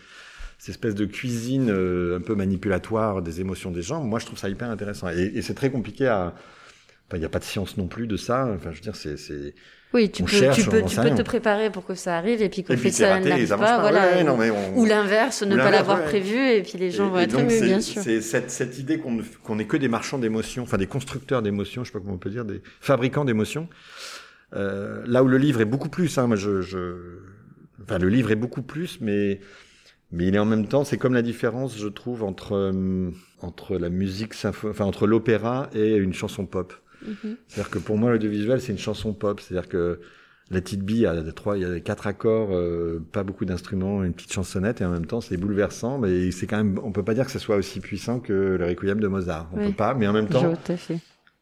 cette espèce de cuisine euh, un peu manipulatoire des émotions des gens, moi, je trouve ça hyper intéressant. Et, et c'est très compliqué à. Enfin, il n'y a pas de science non plus de ça. Enfin, je veux dire, c'est. Oui, tu On peux, cherche, tu peux, tu peux te préparer pour que ça arrive et puis qu'au fait ça n'arrive pas, pas. voilà. Ouais, ou- non, on- Ou l'inverse, ne Ou pas l'avoir ouais. prévu et puis les gens Et- vont et être c'est- bien sûr. C'est cette, cette idée qu'on qu'on n'est que des marchands d'émotions, enfin des constructeurs d'émotions, je sais pas comment on peut dire, des fabricants d'émotions. Euh, là où le livre est beaucoup plus, hein, moi je, je, enfin le livre est beaucoup plus, mais mais il est en même temps, c'est comme la différence, je trouve, entre euh, entre la musique sympho, enfin entre l'opéra et une chanson pop. Mhm. C'est-à-dire que pour moi l'audiovisuel c'est une chanson pop, c'est-à-dire que la petite bille, il y a trois, il y a quatre accords, euh, pas beaucoup d'instruments, une petite chansonnette, et en même temps, c'est bouleversant, mais c'est quand même, on peut pas dire que ce soit aussi puissant que le Requiem de Mozart. On Oui. peut pas, mais en même temps.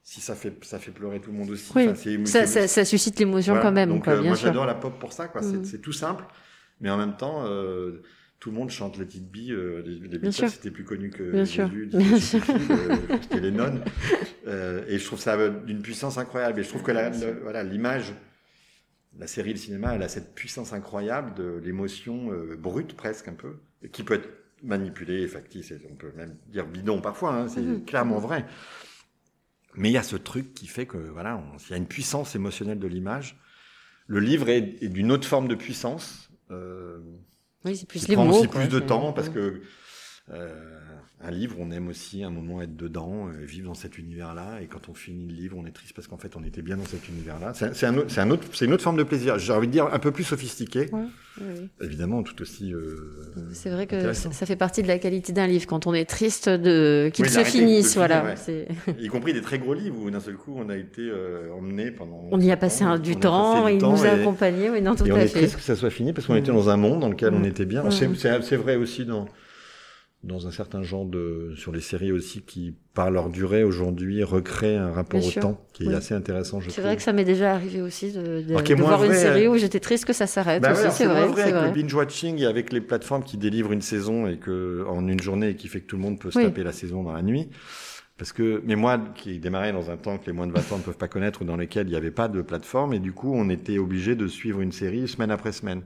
Si ça fait, ça fait pleurer tout le monde aussi. Oui, Enfin, c'est- ça, c'est- ça, ça suscite l'émotion voilà. quand même, Donc, quoi, euh, bien moi, j'adore la pop pour ça, quoi. C'est-. C'est tout simple, mais en même temps, euh, tout le monde chante Let It Be. euh, les les Beatles, c'était plus connu que Bien. Jésus, qui, euh, c'était les nonnes. [laughs] Et je trouve ça d'une puissance incroyable. Et je trouve que la, le- voilà, l'image, la série, le cinéma, elle a cette puissance incroyable de l'émotion brute presque un peu, qui peut être manipulée, factice, et on peut même dire bidon parfois, hein, c'est Mhm. clairement vrai. Mais il y a ce truc qui fait que voilà, il y a une puissance émotionnelle de l'image. Le livre est, est d'une autre forme de puissance. Euh, Oui, c'est plus les prend mots. aussi quoi. plus de C'est- temps parce que euh, un livre, on aime aussi un moment être dedans, euh, vivre dans cet univers-là. Et quand on finit le livre, on est triste parce qu'en fait, on était bien dans cet univers-là. C'est c'est un, autre- c'est un autre, c'est une autre forme de plaisir. J'ai envie de dire un peu plus sophistiqué, oui. évidemment, tout aussi. euh, C'est vrai que ça, fait partie de la qualité d'un livre quand on est triste de qu'il Oui, se finisse, finir, voilà. ouais. Y compris des très gros livres où d'un seul coup, on a été euh, emmené pendant. On y a passé un, du temps, il temps nous a et- accompagnés, oui, non, tout et on est triste que ça soit fini parce qu'on était dans un monde dans lequel on Mm. était bien. Mm. C'est vrai aussi dans dans un certain genre de sur les séries aussi qui par leur durée aujourd'hui recréent un rapport Bien au sûr. temps qui est Oui. assez intéressant. je C'est vrai que ça m'est déjà arrivé aussi de, de, de voir une série euh, où j'étais triste que ça s'arrête Bah ouais, c'est vrai. vrai avec vrai. le binge watching et avec les plateformes qui délivrent une saison et que en une journée et qui fait que tout le monde peut se Oui. taper la saison dans la nuit. Parce que, mais moi, qui démarrais dans un temps que les moins de 20 ans ne peuvent pas connaître ou dans lequel il n'y avait pas de plateforme, et du coup, on était obligé de suivre une série semaine après semaine.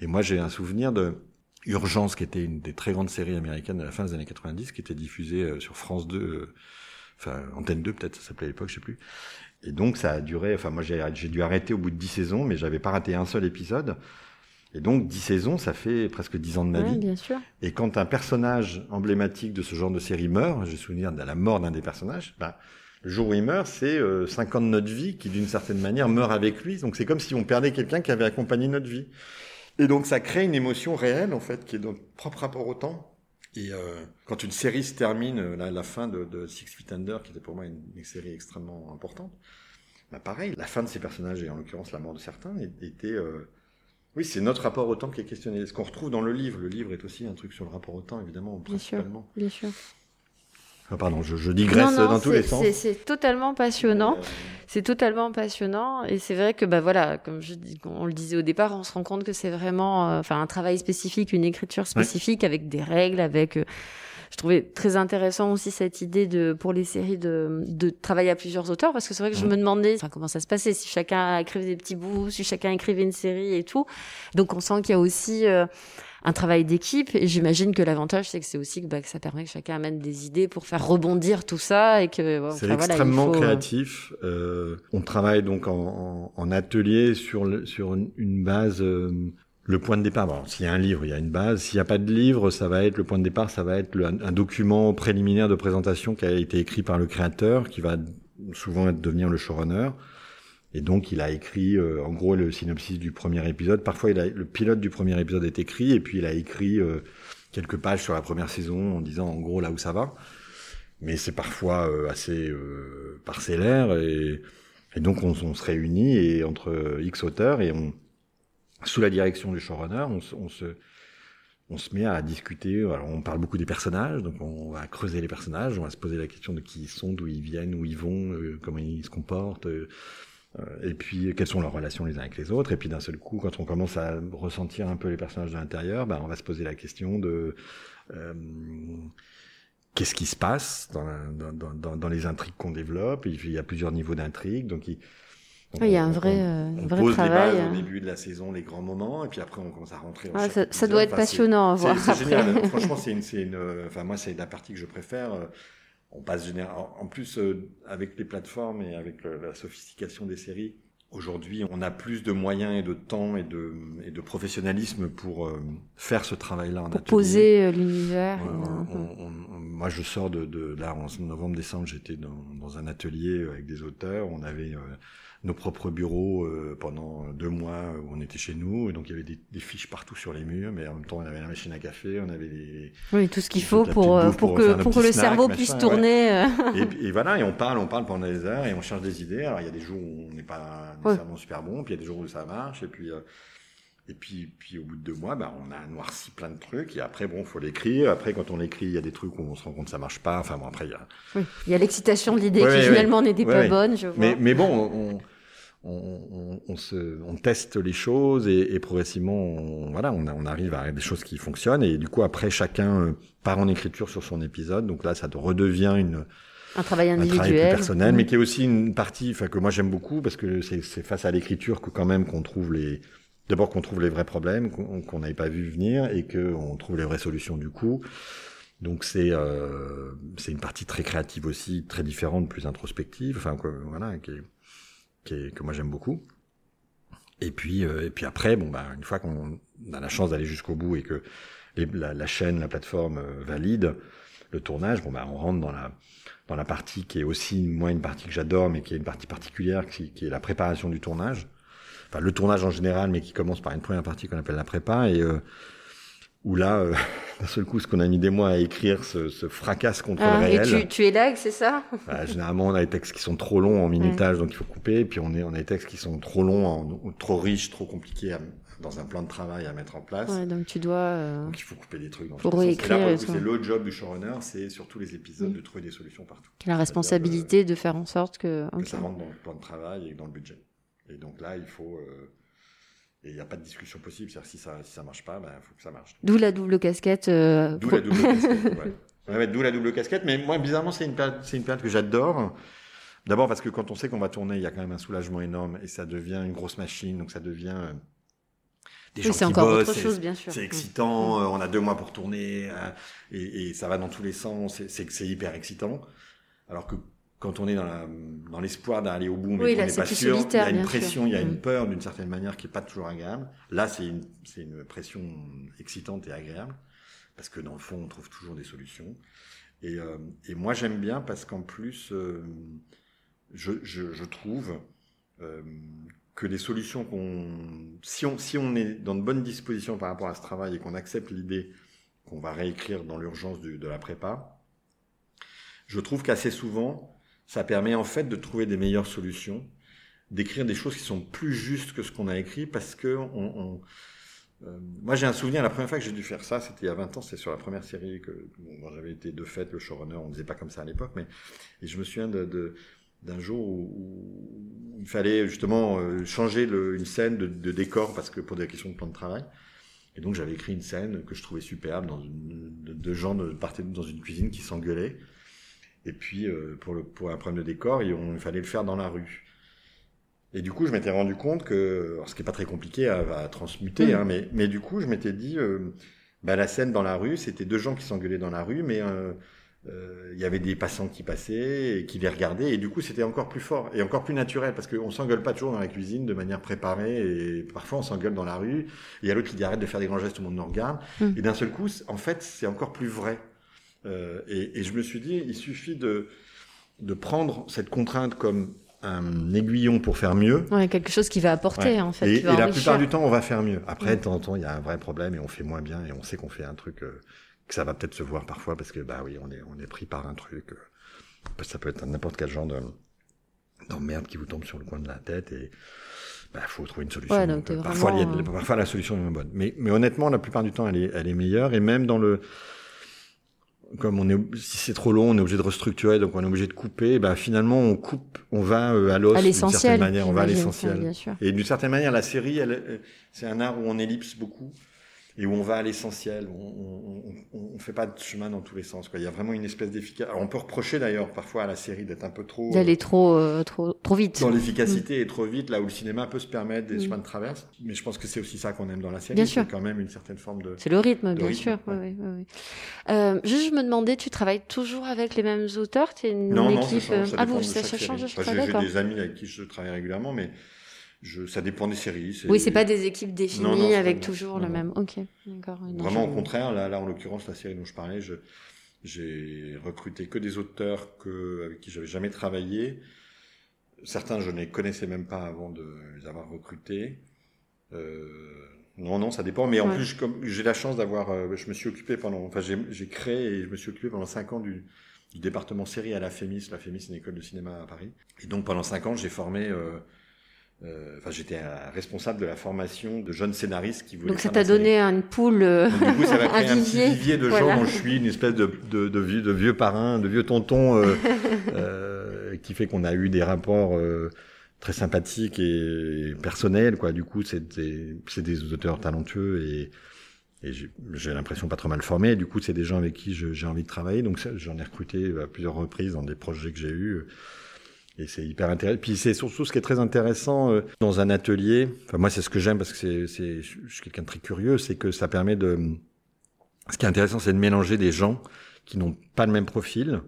Et moi, j'ai un souvenir de Urgence, qui était une des très grandes séries américaines de la fin des années 90, qui était diffusée euh, sur France 2, euh, enfin, Antenne 2 peut-être, ça s'appelait à l'époque, je sais plus. Et donc, ça a duré, enfin, moi, j'ai dû arrêter au bout de 10 saisons, mais j'avais pas raté un seul épisode. Et donc, 10 saisons, ça fait presque 10 ans de ma vie. bien sûr. Et quand un personnage emblématique de ce genre de série meurt, j'ai souvenir de la mort d'un des personnages, ben, le jour où il meurt, c'est euh, 5 ans de notre vie qui, d'une certaine manière, meurt avec lui. Donc c'est comme si on perdait quelqu'un qui avait accompagné notre vie. Et donc ça crée une émotion réelle, en fait, qui est notre propre rapport au temps. Et euh, quand une série se termine, euh, la, fin de, de Six Feet Under, qui était pour moi une, une série extrêmement importante, bah pareil, la fin de ces personnages, et en l'occurrence la mort de certains, était... euh, oui, c'est notre rapport au temps qui est questionné. Ce qu'on retrouve dans le livre, le livre est aussi un truc sur le rapport au temps, évidemment, Bien sûr. principalement. Bien sûr. Ah, pardon, je, je digresse Non, non, dans tous les sens. c'est- C'est totalement passionnant. Euh, C'est totalement passionnant et c'est vrai que bah voilà, comme je dis, on le disait au départ, on se rend compte que c'est vraiment, euh, enfin un travail spécifique, une écriture spécifique avec des règles, avec. euh, je trouvais très intéressant aussi cette idée de pour les séries de, de travailler à plusieurs auteurs parce que c'est vrai que je me demandais enfin, comment ça se passait si chacun écrivait des petits bouts, si chacun écrivait une série et tout. Donc on sent qu'il y a aussi euh, un travail d'équipe et j'imagine que l'avantage c'est que c'est aussi que, bah, que ça permet que chacun amène des idées pour faire rebondir tout ça et que C'est enfin, voilà, il extrêmement faut, euh, créatif. Euh, on travaille donc en, en, en atelier sur, le, sur une, une base. euh, le point de départ, bon, s'il y a un livre, il y a une base. S'il n'y a pas de livre, ça va être le point de départ, ça va être le- un, document préliminaire de présentation qui a été écrit par le créateur, qui va souvent être, devenir le showrunner. Et donc, il a écrit, euh, en gros, le synopsis du premier épisode. Parfois, il a, le pilote du premier épisode est écrit, et puis il a écrit euh, quelques pages sur la première saison en disant, en gros, là où ça va. Mais c'est parfois euh, assez euh, parcellaire, et, et donc on, on se réunit et entre X auteurs et on, sous la direction du showrunner, on, se- on se on se met à discuter. Alors, on parle beaucoup des personnages, donc on va creuser les personnages, on va se poser la question de qui ils sont, d'où ils viennent, où ils vont, euh, comment ils se comportent, euh, et puis quelles sont leurs relations les uns avec les autres. Et puis d'un seul coup, quand on commence à ressentir un peu les personnages de l'intérieur, bah, on va se poser la question de euh, qu'est-ce qui se passe dans, dans, dans, dans, les intrigues qu'on développe. Il y a plusieurs niveaux d'intrigues, donc il, il y a un vrai, on- euh, on vrai pose travail. les bases au début de la saison, les grands moments, et puis après on commence à rentrer. chaque ça, doit être Enfin, passionnant à voir. c'est génial. [laughs] Franchement, c'est une, c'est une, enfin moi c'est la partie que je préfère. Euh, On passe général. En plus, euh, avec les plateformes et avec la sophistication des séries, aujourd'hui, on a plus de moyens et de temps et de, et de professionnalisme pour euh, faire ce travail-là Pour atelier. poser l'univers. Moi, je sors de, de là en novembre-décembre, j'étais dans, dans un atelier avec des auteurs. On avait euh, nos propres bureaux euh, pendant deux mois où on était chez nous, et donc il y avait des, des fiches partout sur les murs, mais en même temps, on avait la machine à café, on avait des Oui, tout ce qu'il faut pour, euh, pour, pour que, pour que le cerveau machin, puisse tourner. euh. [laughs] et, et voilà, et on parle, on parle pendant des heures et on cherche des idées. Alors il y a des jours où on n'est pas nécessairement super bon, puis il y a des jours où ça marche, et puis euh, et puis puis au bout de deux mois, bah, on a noirci plein de trucs. Et après bon, faut l'écrire. Après quand on l'écrit, il y a des trucs où on se rend compte que ça marche pas. Enfin bon, après il y a. Oui, il y a l'excitation de l'idée Ouais, qui ouais, finalement ouais. n'était pas bonne, je vois. Mais mais bon, on on, on, se, on teste les choses et, et progressivement, on, voilà, on, arrive à des choses qui fonctionnent. Et du coup, après, chacun euh, part en écriture sur son épisode. Donc là, ça redevient une un travail individuel, un travail plus personnel, mais qui est aussi une partie, enfin que moi j'aime beaucoup parce que c'est face à l'écriture que quand même qu'on trouve les, d'abord qu'on trouve les vrais problèmes qu'on n'avait pas vu venir et qu'on trouve les vraies solutions du coup. Donc c'est euh, c'est une partie très créative aussi, très différente, plus introspective, enfin voilà, qui est, que moi j'aime beaucoup. Et puis, euh, et puis après, bon, bah, une fois qu'on a la chance d'aller jusqu'au bout et que la, chaîne, la plateforme euh, valide le tournage, bon, bah, on rentre dans la, dans la partie qui est aussi, moi, une partie que j'adore, mais qui est une partie particulière, qui, qui, est la préparation du tournage. Enfin, le tournage en général, mais qui commence par une première partie qu'on appelle la prépa. Et euh, où là, euh, [laughs] d'un seul coup, ce qu'on a mis des mois à écrire se, se fracasse contre ah, le réel. Et tu, tu es c'est ça? [laughs] Bah, Généralement, on a des textes qui sont trop longs en minutage, donc il faut couper. Puis on, est, on a des textes qui sont trop longs, en, trop riches, trop compliqués à, dans un plan de travail à mettre en place. Ouais, donc tu dois. Euh... Donc il faut couper des trucs. Dans pour réécrire. C'est le job du showrunner, c'est sur tous les épisodes de trouver des solutions partout. La responsabilité de faire en sorte que. Que ça rentre dans le plan de travail et dans le budget. Et donc là, il faut. Euh, et il n'y a pas de discussion possible. C'est-à-dire si ça si ça marche pas, il ben, faut que ça marche. D'où la double casquette. Euh... D'où la double casquette. [laughs] ouais. ouais D'où la double casquette. Mais moi, bizarrement, c'est une période, c'est une période que j'adore. D'abord parce que quand on sait qu'on va tourner, il y a quand même un soulagement énorme et ça devient une grosse machine. Donc ça devient euh, des gens oui, qui encore bossent. Autre chose, bien sûr. C'est excitant. Mmh. On a deux mois pour tourner euh, et, et, ça va dans tous les sens. C'est c'est hyper excitant. Alors que quand on est dans, la, dans l'espoir d'aller au bout, mais oui, qu'on n'est pas sûr, il y a une sûr. pression, il y a une Mm. peur d'une certaine manière qui est pas toujours agréable. Là, c'est une, c'est une pression excitante et agréable parce que dans le fond, on trouve toujours des solutions. Et, euh, et moi, j'aime bien parce qu'en plus, euh, je, je, je trouve euh, que les solutions qu'on, si on, si on est dans de bonnes dispositions par rapport à ce travail et qu'on accepte l'idée qu'on va réécrire dans l'urgence de la prépa, je trouve qu'assez souvent, ça permet en fait de trouver des meilleures solutions, d'écrire des choses qui sont plus justes que ce qu'on a écrit parce que on, on euh, moi j'ai un souvenir la première fois que j'ai dû faire ça, c'était il y a 20 ans, c'était sur la première série que bon, j'avais été de fait le showrunner, on ne disait pas comme ça à l'époque, mais et je me souviens de, de d'un jour où, il fallait justement euh, changer une scène de, de, décor parce que pour des questions de plan de travail. Et donc j'avais écrit une scène que je trouvais superbe dans une, de, de gens de partaient dans une cuisine qui s'engueulaient. Et puis euh, pour, le, pour un problème de décor, il, on, il fallait le faire dans la rue. Et du coup, je m'étais rendu compte que, alors, ce qui est pas très compliqué à, à transmuter, mmh. hein, mais, mais du coup, je m'étais dit, euh, bah, la scène dans la rue, c'était deux gens qui s'engueulaient dans la rue, mais euh, il y avait des passants qui passaient et qui les regardaient, et du coup, c'était encore plus fort et encore plus naturel, parce qu'on s'engueule pas toujours dans la cuisine de manière préparée, et parfois on s'engueule dans la rue, et il y a l'autre qui dit arrête de faire des grands gestes, tout le monde nous regarde, mmh. et d'un seul coup, en fait, c'est encore plus vrai. Euh, et, et, je me suis dit, il suffit de, de prendre cette contrainte comme un aiguillon pour faire mieux. Ouais, quelque chose qui va apporter, ouais. en fait. Et, et la plupart du temps, on va faire mieux. Après, de temps en temps, il y a un vrai problème et on fait moins bien et on sait qu'on fait un truc euh, que ça va peut-être se voir parfois parce que, bah oui, on est, on est pris par un truc. Euh, ça peut être n'importe quel genre de d'emmerde qui vous tombe sur le coin de la tête et bah, faut trouver une solution. Ouais, donc donc, parfois, vraiment... a, parfois, la solution est moins bonne. Mais, mais honnêtement, la plupart du temps, elle est, elle est meilleure et même dans le comme on est, si c'est trop long, on est obligé de restructurer, donc on est obligé de couper. Bah finalement, on coupe, on va euh, à l'os d'une certaine manière, on va à l'essentiel. Et d'une certaine manière, la série, elle, c'est un art où on ellipse beaucoup et où on va à l'essentiel. On, on, fait pas de chemin dans tous les sens. Quoi. Il y a vraiment une espèce d'efficacité. On peut reprocher d'ailleurs parfois à la série d'être un peu trop d'aller trop, euh, trop, trop vite dans l'efficacité mmh. et trop vite, là où le cinéma peut se permettre des mmh. chemins de traverse. Mais je pense que c'est aussi ça qu'on aime dans la série. Bien sûr. quand même une certaine forme de. C'est le rythme, bien rythme, sûr. Ouais. Euh, juste, je me demandais, tu travailles toujours avec les mêmes auteurs? Tu es une non, équipe non, ça, ça Ah vous, ça, ça change. Enfin, J'ai des amis avec qui je travaille régulièrement, mais je, ça dépend des séries. Oui, c'est pas des équipes définies non, non, avec toujours non, le même. Ok, d'accord. Vraiment, au contraire, là, là en l'occurrence, la série dont je parlais, je, j'ai recruté que des auteurs que, avec qui j'avais jamais travaillé. Certains, je ne les connaissais même pas avant de les avoir recrutés. Euh, non, non, ça dépend. Mais en Ouais. plus, comme j'ai la chance d'avoir, euh, je me suis occupé pendant, enfin, j'ai, j'ai créé et je me suis occupé pendant cinq ans du, du département série à la FEMIS. La FEMIS, c'est une école de cinéma à Paris. Et donc, pendant cinq ans, j'ai formé, euh, euh, enfin, j'étais responsable de la formation de jeunes scénaristes qui voulaient. Donc ça t'a donné une poule, euh, Donc, du coup, ça va créer un un, petit vivier. vivier de Voilà. gens dont je suis une espèce de, de, de, vieux, de vieux parrain, de vieux tonton, euh, [laughs] euh, qui fait qu'on a eu des rapports euh, très sympathiques et personnels, quoi. Du coup, c'est des, c'est des auteurs talentueux et, et j'ai, l'impression pas trop mal formés. Du coup, c'est des gens avec qui j'ai envie de travailler. Donc, j'en ai recruté à plusieurs reprises dans des projets que j'ai eus. Et c'est hyper intéressant. Puis c'est surtout ce qui est très intéressant euh, dans un atelier. Enfin, moi, c'est ce que j'aime parce que c'est, je suis quelqu'un de très curieux, c'est que ça permet de. Ce qui est intéressant, c'est de mélanger des gens qui n'ont pas le même profil,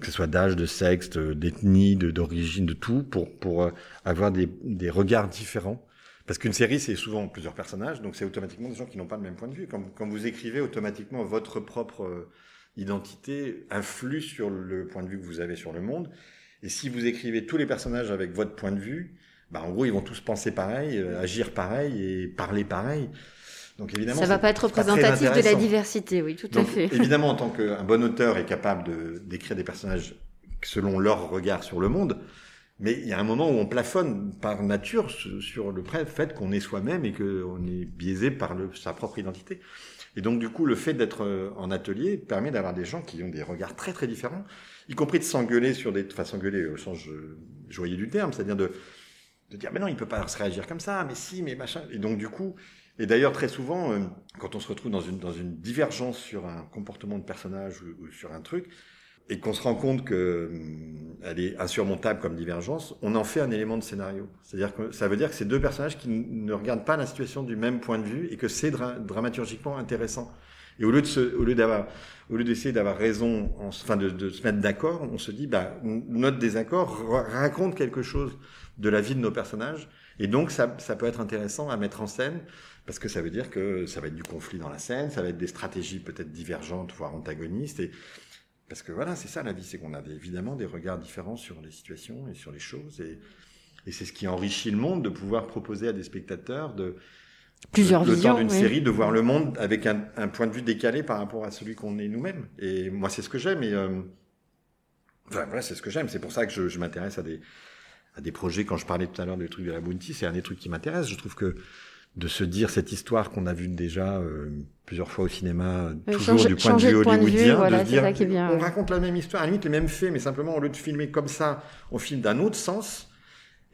que ce soit d'âge, de sexe, de- d'ethnie, de, d'origine, de tout, pour pour euh, avoir des, des regards différents. Parce qu'une série, c'est souvent plusieurs personnages, donc c'est automatiquement des gens qui n'ont pas le même point de vue. Quand, quand vous écrivez, automatiquement, votre propre euh, identité influe sur le point de vue que vous avez sur le monde. Et si vous écrivez tous les personnages avec votre point de vue, bah en gros, ils vont tous penser pareil, euh, agir pareil et parler pareil. Donc évidemment, Ça va pas être représentatif de la diversité, oui, tout à fait. évidemment, en tant [laughs] qu'un bon auteur est capable de d'écrire des personnages selon leur regard sur le monde, mais il y a un moment où on plafonne par nature sur le fait qu'on est soi-même et qu'on est biaisé par le, sa propre identité. Et donc, du coup, le fait d'être euh, en atelier permet d'avoir des gens qui ont des regards très très différents, y compris de s'engueuler sur des, enfin s'engueuler au sens euh, joyeux du terme, c'est-à-dire de de dire mais non, il peut pas se réagir comme ça, mais si, mais machin. Et donc, du coup, et d'ailleurs, très souvent, euh, quand on se retrouve dans une, dans une divergence sur un comportement de personnage ou, sur un truc, et qu'on se rend compte que hum, elle est insurmontable comme divergence, on en fait un élément de scénario. C'est-à-dire que ça veut dire que c'est deux personnages qui ne regardent pas la situation du même point de vue et que c'est dra- dramaturgiquement intéressant. Et au lieu de se, au lieu d'avoir, au lieu d'essayer d'avoir raison, en, enfin de, se mettre d'accord, on se dit, bah, notre désaccord ra- raconte quelque chose de la vie de nos personnages, et donc ça, ça peut être intéressant à mettre en scène parce que ça veut dire que ça va être du conflit dans la scène, ça va être des stratégies peut-être divergentes, voire antagonistes. Et parce que voilà, c'est ça la vie, c'est qu'on a évidemment des regards différents sur les situations et sur les choses. Et c'est ce qui enrichit le monde de pouvoir proposer à des spectateurs de Plusieurs le, le visions. temps d'une oui. série de voir le monde avec un, un point de vue décalé par rapport à celui qu'on est nous-mêmes. Et moi, c'est ce que j'aime. Et euh, enfin voilà, c'est ce que j'aime. C'est pour ça que je, je m'intéresse à des à des projets. Quand je parlais tout à l'heure du truc de la Bounty, c'est un des trucs qui m'intéresse. Je trouve que de se dire cette histoire qu'on a vue déjà euh, plusieurs fois au cinéma, Oui, toujours du point de vue de hollywoodien, voilà, de dire bien, on ouais. raconte la même histoire, à la limite les mêmes faits, mais simplement au lieu de filmer comme ça, on filme d'un autre sens.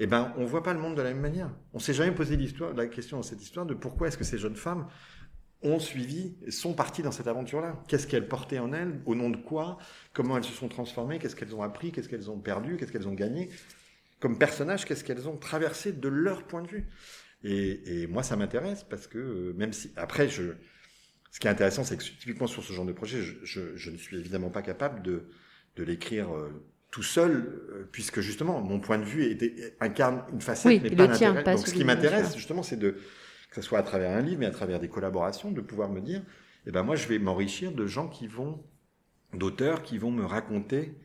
Eh ben, on voit pas le monde de la même manière. On s'est jamais posé l'histoire, la question dans cette histoire de pourquoi est-ce que ces jeunes femmes ont suivi, sont parties dans cette aventure-là? Qu'est-ce qu'elles portaient en elles, au nom de quoi, comment elles se sont transformées, qu'est-ce qu'elles ont appris, qu'est-ce qu'elles ont perdu, qu'est-ce qu'elles ont gagné, comme personnages, qu'est-ce qu'elles ont traversé de leur point de vue? Et, moi, ça m'intéresse parce que euh, même si après, ce qui est intéressant, c'est que typiquement sur ce genre de projet, je, ne suis évidemment pas capable de, de l'écrire euh, tout seul, euh, puisque justement, mon point de vue était, incarne une facette, Oui, mais pas l'intérêt. Donc, ce qui m'intéresse, justement, c'est de que ce soit à travers un livre, mais à travers des collaborations, de pouvoir me dire, eh ben moi, je vais m'enrichir de gens qui vont, d'auteurs qui vont me raconter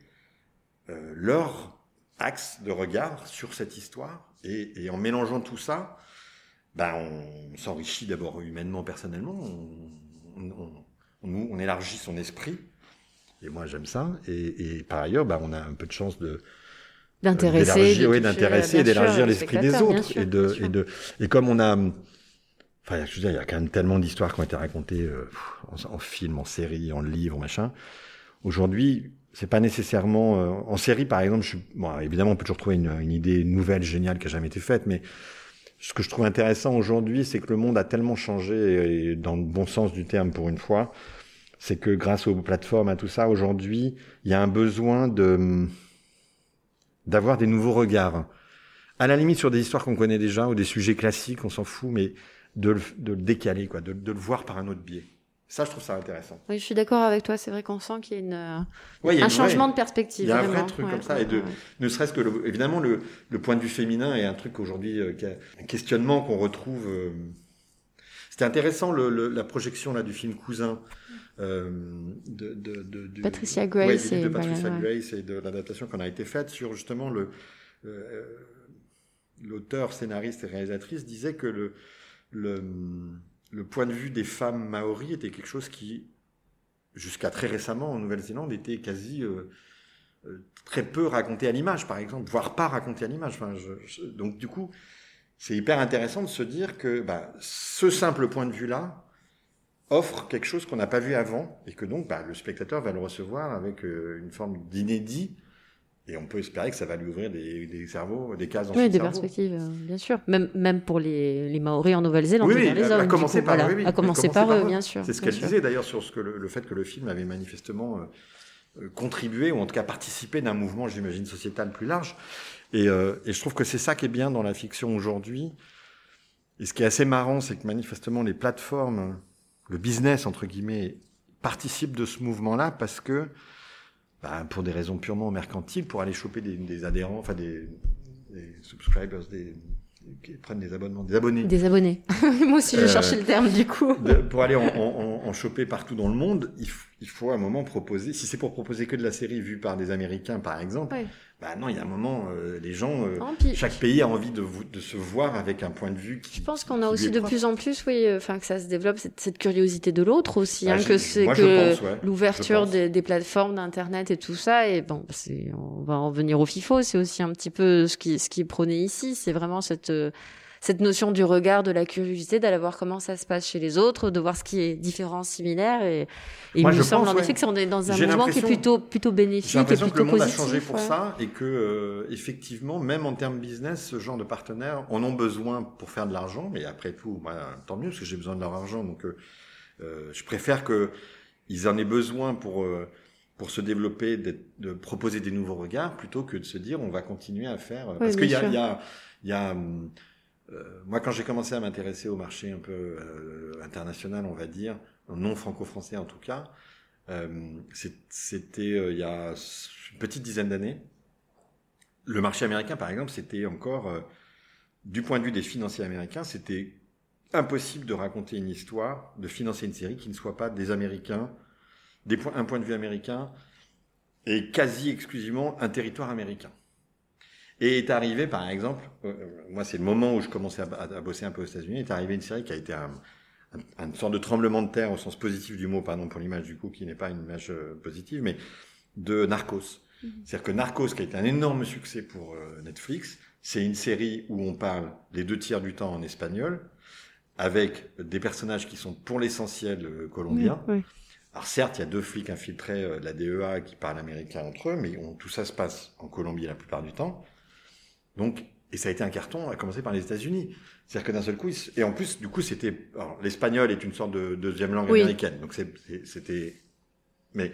euh, leur axe de regard sur cette histoire, et, et en mélangeant tout ça, ben on s'enrichit d'abord humainement, personnellement, on, on, on- on élargit son esprit. Et moi, j'aime ça. Et, et par ailleurs, ben, on a un peu de chance de, D'intéresser, oui, d'intéresser et bien sûr, d'élargir le l'esprit des autres. sûr, et de, et de, et comme on a, enfin, je veux dire, il y a quand même tellement d'histoires qui ont été racontées euh, en, en film, en série, en livre, machin. Aujourd'hui, c'est pas nécessairement euh, en série, par exemple. Je suis, bon, évidemment, on peut toujours trouver une, une idée nouvelle, géniale, qui a jamais été faite, mais ce que je trouve intéressant aujourd'hui, c'est que le monde a tellement changé, et dans le bon sens du terme pour une fois, c'est que grâce aux plateformes, à tout ça, aujourd'hui, il y a un besoin de d'avoir des nouveaux regards. À la limite sur des histoires qu'on connaît déjà ou des sujets classiques, on s'en fout, mais de le, de le décaler, quoi, de, de le voir par un autre biais. Ça, je trouve ça intéressant. Oui, je suis d'accord avec toi. C'est vrai qu'on sent qu'il y a une, Ouais, il y a un une changement vraie- de perspective. il y a un vrai truc Ouais, comme ça, ouais, et de-. Ne serait-ce que, le- évidemment, le, le point de vue féminin est un truc aujourd'hui, euh, un questionnement qu'on retrouve. euh, C'était intéressant le, le- la projection là du film Cousin euh, de, de, de, du- Patricia Grace de et Patricia Brian, Grace et de l'adaptation qu'on a été faite sur justement le euh, l'auteur, scénariste et réalisatrice disait que le, le le point de vue des femmes maoris était quelque chose qui jusqu'à très récemment en Nouvelle-Zélande était quasi euh, très peu raconté à l'image, par exemple, voire pas raconté à l'image. Enfin, donc du coup, c'est hyper intéressant de se dire que bah, ce simple point de vue-là offre quelque chose qu'on n'a pas vu avant et que donc bah, le spectateur va le recevoir avec euh, une forme d'inédit Et on peut espérer que ça va lui ouvrir des, des cerveaux, des cases dans Oui, son des cerveau. perspectives, euh, bien sûr. Même, même pour les, les Maoris en Nouvelle-Zélande, Oui, oui, les à- à hommes. du commencer coup, par voilà. oui, À commencer par eux, bien sûr. C'est ce qu'elle disait d'ailleurs sur ce que le, le fait que le film avait manifestement euh, contribué, ou en tout cas participé d'un mouvement, j'imagine, sociétal plus large. Et, euh, et je trouve que c'est ça qui est bien dans la fiction aujourd'hui. Et ce qui est assez marrant, c'est que manifestement les plateformes, le business entre guillemets, participent de ce mouvement-là parce que, bah, pour des raisons purement mercantiles, pour aller choper des, des adhérents, enfin des, des subscribers, des qui prennent des abonnements, des abonnés. Des abonnés. [laughs] Moi aussi, j'ai Euh, cherché le terme, du coup. De- pour aller en, en, en- en choper partout dans le monde, il, faut à un moment proposer. Si c'est pour proposer que de la série vue par des Américains, par exemple, Ouais. Bah non, il y a un moment, euh, les gens, euh, chaque pays a envie de, de se voir avec un point de vue qui. Je pense qu'on a aussi de plus en plus, oui, euh, enfin que ça se développe cette, cette curiosité de l'autre aussi, Bah, hein, que c'est que ouais. L'ouverture des, des plateformes d'internet et tout ça. Et bon, on va en venir au FIFO. C'est aussi un petit peu ce qui, ce qui est prôné ici. C'est vraiment cette euh, cette notion du regard, de la curiosité, d'aller voir comment ça se passe chez les autres, de voir ce qui est différent, similaire. Et, et il me semble pense, en ouais. effet que c'est on est dans un mouvement qui est plutôt plutôt bénéfique J'ai l'impression que le monde positif. a changé pour ouais. ça et que euh, effectivement, même en termes business, ce genre de partenaires en ont besoin pour faire de l'argent. Et après tout, moi, tant mieux parce que j'ai besoin de leur argent. Donc, euh, euh, je préfère que ils en aient besoin pour euh, pour se développer, de proposer des nouveaux regards, plutôt que de se dire on va continuer à faire. parce qu'il y a, y a, il y a hum, euh, moi, quand j'ai commencé à m'intéresser au marché un peu euh, international, on va dire, non franco-français en tout cas, euh, c'était euh, il y a une petite dizaine d'années. Le marché américain, par exemple, c'était encore, euh, du point de vue des financiers américains, c'était impossible de raconter une histoire, de financer une série qui ne soit pas des Américains, des points, un point de vue américain, et quasi exclusivement un territoire américain. Et est arrivé, par exemple, euh, euh, moi c'est le moment où je commençais à, à- à bosser un peu aux États-Unis, est arrivé une série qui a été un, un- une sorte de tremblement de terre au sens positif du mot, pardon pour l'image du coup, qui n'est pas une image euh, positive, mais de Narcos. C'est-à-dire que Narcos, qui a été un énorme succès pour euh, Netflix, c'est une série où on parle les deux tiers du temps en espagnol, avec des personnages qui sont pour l'essentiel euh, colombiens. Oui, oui. Alors certes, il y a deux flics infiltrés de la DEA qui parlent américain entre eux, mais on- tout ça se passe en Colombie la plupart du temps. Donc, et ça a été un carton, à commencer par les États-Unis. C'est-à-dire que d'un seul coup, ils et en plus, du coup, c'était, l'espagnol est une sorte de deuxième langue Oui. américaine, donc c'était, mais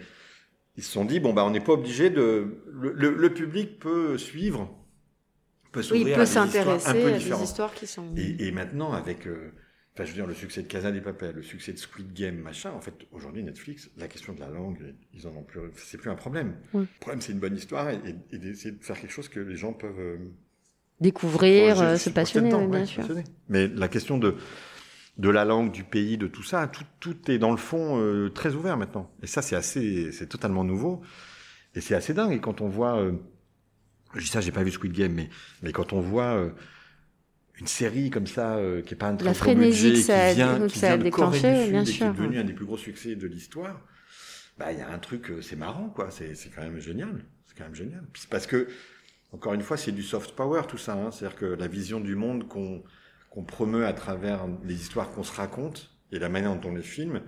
ils se sont dit bon bah on n'est pas obligé de, le, le- le public peut suivre, peut Oui, s'ouvrir il à peut des histoires s'intéresser à des histoires qui sont. Et, et maintenant, avec, euh, enfin, je veux dire, le succès de Casa des Papel, le succès de Squid Game, machin, en fait, aujourd'hui, Netflix, la question de la langue, ils en ont plus, c'est plus un problème. Oui. Le problème, c'est une bonne histoire et, et- et d'essayer de faire quelque chose que les gens peuvent euh, Découvrir, euh, se projeter passionner, oui, bien ouais, sûr. passionner. Mais la question de, de la langue, du pays, de tout ça, tout, tout est dans le fond euh, très ouvert maintenant. Et ça, c'est assez, c'est totalement nouveau. Et c'est assez dingue. Et quand on voit, euh, je dis ça, j'ai pas vu Squid Game, mais, mais quand on voit euh, une série comme ça, euh, qui est pas un très La gros frénésie budget, que ça a- qui vient, qui ça a vient de Corée déclenché, du Sud bien et qui sûr. est devenu un des plus gros succès de l'histoire, bah, il y a un truc, euh, c'est marrant, quoi. C'est, c'est quand même génial. C'est quand même génial. Puis c'est parce que, encore une fois, c'est du soft power, tout ça. Hein. C'est-à-dire que la vision du monde qu'on, promeut à travers les histoires qu'on se raconte et la manière dont on les filme,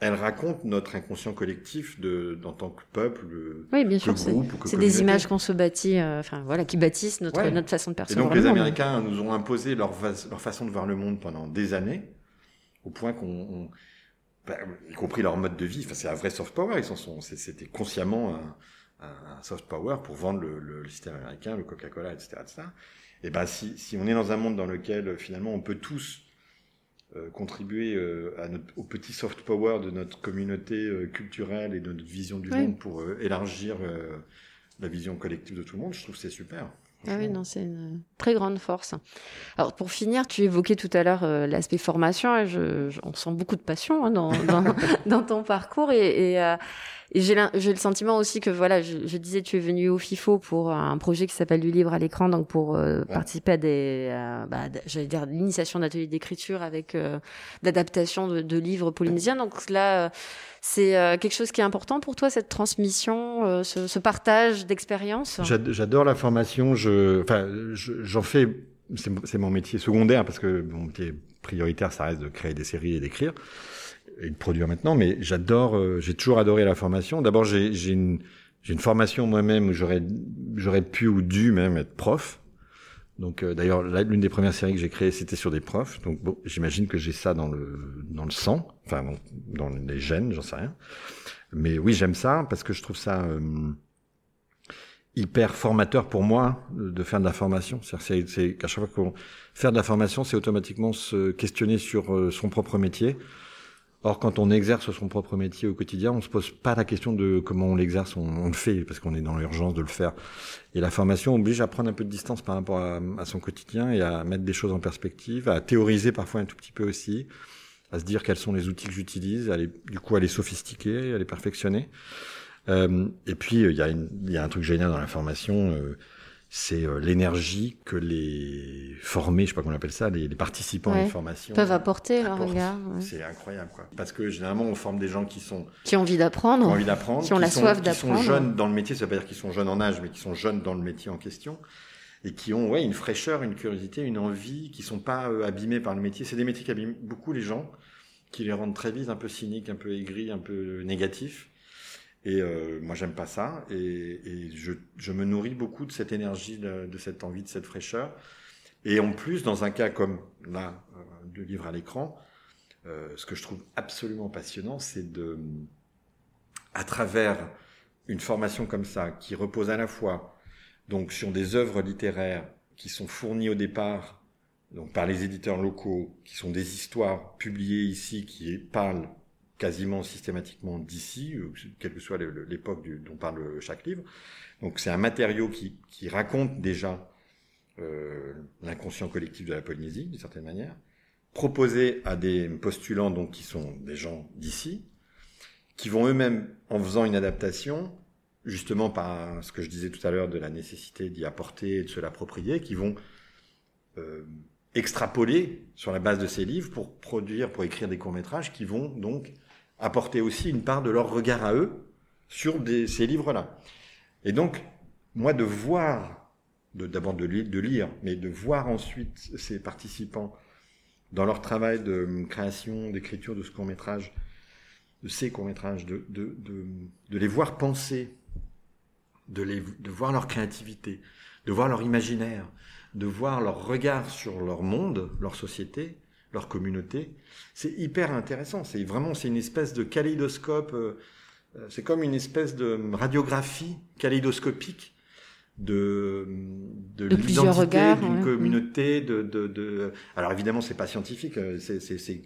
elle raconte notre inconscient collectif de, en tant que peuple, Oui, bien que sûr. C'est des images qu'on se bâtit, euh, enfin voilà, qui bâtissent notre, Ouais. notre façon de Et percevoir donc le les monde. Américains nous ont imposé leur, façon de voir le monde pendant des années, au point qu'on, on- bah, y compris leur mode de vie, enfin c'est un vrai soft power, ils sont, c'était consciemment un, un- soft power pour vendre le, le- le système américain, le Coca-Cola, etc., etc. Et ben si, si on est dans un monde dans lequel finalement on peut tous euh, contribuer euh, à notre, au petit soft power de notre communauté euh, culturelle et de notre vision du Oui. monde pour élargir la vision collective de tout le monde, je trouve que c'est super. Ah oui, non, c'est une très grande force. Alors pour finir, tu évoquais tout à l'heure euh, l'aspect formation et je, je- on sent beaucoup de passion hein, dans, dans, [laughs] dans ton parcours et, et, euh, et j'ai le sentiment aussi que voilà, je, je disais tu es venu au FIFO pour un projet qui s'appelle du livre à l'écran, donc pour euh, participer à des, euh, bah, j'allais dire l'initiation d'ateliers d'écriture avec euh, d'adaptation de, de livres polynésiens. Donc là, euh, c'est euh, quelque chose qui est important pour toi cette transmission, euh, ce, ce partage d'expérience. J'ad- J'adore la formation. Je, enfin, je- j'en fais. C'est c'est mon métier secondaire parce que mon métier prioritaire, ça reste de créer des séries et d'écrire et de produire maintenant. Mais j'adore. euh, j'ai toujours adoré la formation. D'abord, j'ai j'ai une j'ai une formation moi-même où j'aurais j'aurais pu ou dû même être prof. Donc euh, d'ailleurs l'une des premières séries que j'ai créées c'était sur des profs. Donc bon, j'imagine que j'ai ça dans le dans le sang, enfin dans, les gènes, j'en sais rien. Mais oui, j'aime ça parce que je trouve ça euh, hyper formateur pour moi de faire de la formation. C'est c'est qu'à chaque fois qu'on faire de la formation, c'est automatiquement se questionner sur euh, son propre métier. Or, quand on exerce son propre métier au quotidien, on se pose pas la question de comment on l'exerce, on, le fait parce qu'on est dans l'urgence de le faire. Et la formation oblige à prendre un peu de distance par rapport à, son quotidien et à mettre des choses en perspective, à théoriser parfois un tout petit peu aussi, à se dire quels sont les outils que j'utilise, à les, du coup à les sophistiquer, à les perfectionner. Euh, et puis il y, y a un truc génial dans la formation. Euh, c'est euh, l'énergie que les formés, je sais pas comment on appelle ça, les, participants à une formation peuvent apporter leur regard. C'est incroyable, quoi. Parce que généralement, on forme des gens qui sont qui ont envie d'apprendre, qui ont envie d'apprendre, qui ont la soif d'apprendre, qui sont jeunes dans le métier. Ça veut pas dire qu'ils sont jeunes en âge, mais qui sont jeunes dans le métier en question et qui ont ouais une fraîcheur, une curiosité, une envie, qui sont pas euh, abîmés par le métier. C'est des métiers qui abîment beaucoup les gens, qui les rendent très vite un peu cyniques, un peu aigris, un peu négatifs. Et euh, moi, j'aime pas ça. Et, je, me nourris beaucoup de cette énergie, de, de, cette envie, de cette fraîcheur. Et en plus, dans un cas comme là, euh, de livre à l'écran, euh, ce que je trouve absolument passionnant, c'est de, à travers une formation comme ça, qui repose à la fois donc sur des œuvres littéraires qui sont fournies au départ donc par les éditeurs locaux, qui sont des histoires publiées ici, qui parlent quasiment systématiquement d'ici, euh, quelle que soit l'époque dont parle chaque livre. Donc c'est un matériau qui, raconte déjà euh, l'inconscient collectif de la Polynésie, d'une certaine manière, proposé à des postulants donc qui sont des gens d'ici, qui vont eux-mêmes, en faisant une adaptation, justement par ce que je disais tout à l'heure de la nécessité d'y apporter et de se l'approprier, qui vont euh, extrapoler sur la base de ces livres pour produire, pour écrire des courts-métrages qui vont donc apporter aussi une part de leur regard à eux sur ces livres-là. Et donc, moi, de voir, d'abord de, lire, mais de voir ensuite ces participants dans leur travail de création, d'écriture de ce court-métrage, de ces courts-métrages, de, les voir penser, de voir leur créativité, de voir leur imaginaire, de voir leur regard sur leur monde, leur société, leur communauté. C'est hyper intéressant. C'est vraiment, c'est une espèce de kaléidoscope. Euh, euh, c'est comme une espèce de radiographie kaléidoscopique de de, de l'identité d'une communauté. De, de, de, alors évidemment, c'est pas scientifique. Euh, c'est, c'est, c'est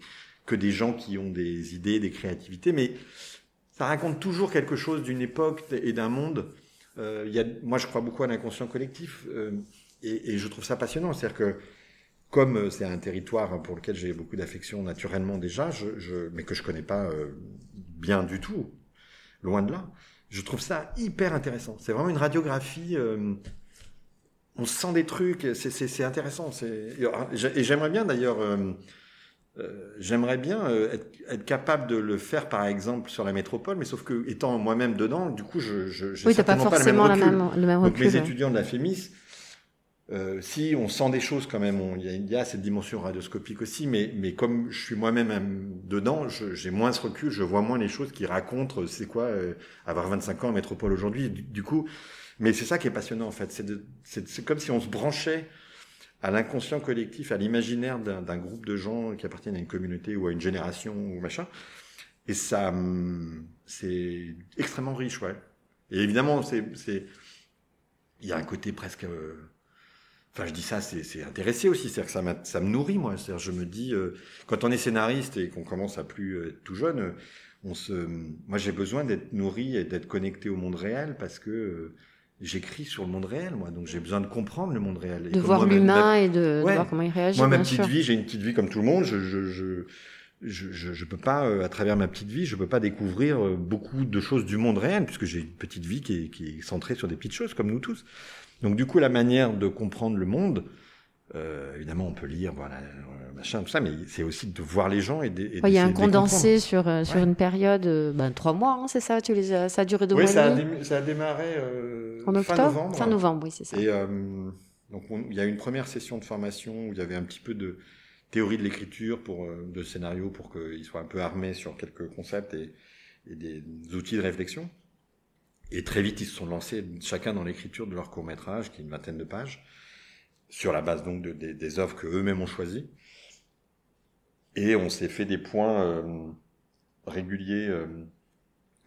que des gens qui ont des idées, des créativités, mais ça raconte toujours quelque chose d'une époque et d'un monde. Euh, y a, moi, je crois beaucoup à l'inconscient collectif euh, et, et, je trouve ça passionnant. C'est-à-dire que comme euh, c'est un territoire pour lequel j'ai beaucoup d'affection naturellement déjà, je, je, mais que je connais pas euh, bien du tout, loin de là, je trouve ça hyper intéressant. C'est vraiment une radiographie. Euh, on sent des trucs, c'est intéressant. Et j'aimerais bien d'ailleurs, euh, euh, j'aimerais bien être, être, capable de le faire par exemple sur la métropole, mais sauf que étant moi-même dedans, du coup, je, je, je oui, pas forcément pas le même recul. le même recul. Donc mes étudiants de la FEMIS, euh, si on sent des choses quand même, il y, y, a cette dimension radioscopique aussi, mais, mais comme je suis moi-même dedans, j'ai moins ce recul, je vois moins les choses qui racontent euh, c'est quoi euh, avoir 25 ans en métropole aujourd'hui. Du, du, coup, mais c'est ça qui est passionnant en fait. C'est comme si on se branchait à l'inconscient collectif, à l'imaginaire d'un groupe de gens qui appartiennent à une communauté ou à une génération ou machin. Et ça, hum, c'est extrêmement riche, ouais. Et évidemment, c'est, il y a un côté presque euh, Enfin, je dis ça, c'est intéressé aussi, c'est-à-dire que ça, ça me nourrit, moi. C'est-à-dire, je me dis, euh, quand on est scénariste et qu'on commence à plus être tout jeune, euh, on se, moi, j'ai besoin d'être nourri et d'être connecté au monde réel parce que euh, j'écris sur le monde réel, moi. Donc, j'ai besoin de comprendre le monde réel. de voir l'humain et de, ouais. de, voir comment il réagit. Moi, ma petite sûr. vie, j'ai une petite vie comme tout le monde. Je, je, je, je, je, je peux pas, à travers ma petite vie, je peux pas découvrir beaucoup de choses du monde réel puisque j'ai une petite vie qui est, qui est centrée sur des petites choses comme nous tous. Donc du coup, la manière de comprendre le monde, euh, évidemment, on peut lire, voilà, machin, tout ça, mais c'est aussi de voir les gens et de. Il ouais, y a un condensé sur euh, sur ouais. une période, euh, ben, trois mois, hein, c'est ça Tu les as, ça a duré deux oui, mois. ça, a ça a démarré en octobre, fin novembre. Fin novembre, oui, c'est ça. Et donc il y a une première session de formation où il y avait un petit peu de théorie de l'écriture pour de scénario pour qu'ils soient un peu armés sur quelques concepts et, et des outils de réflexion. Et très vite, ils se sont lancés chacun dans l'écriture de leur court métrage, qui est une vingtaine de pages, sur la base donc de, des, œuvres que eux-mêmes ont choisies. Et on s'est fait des points euh, réguliers euh,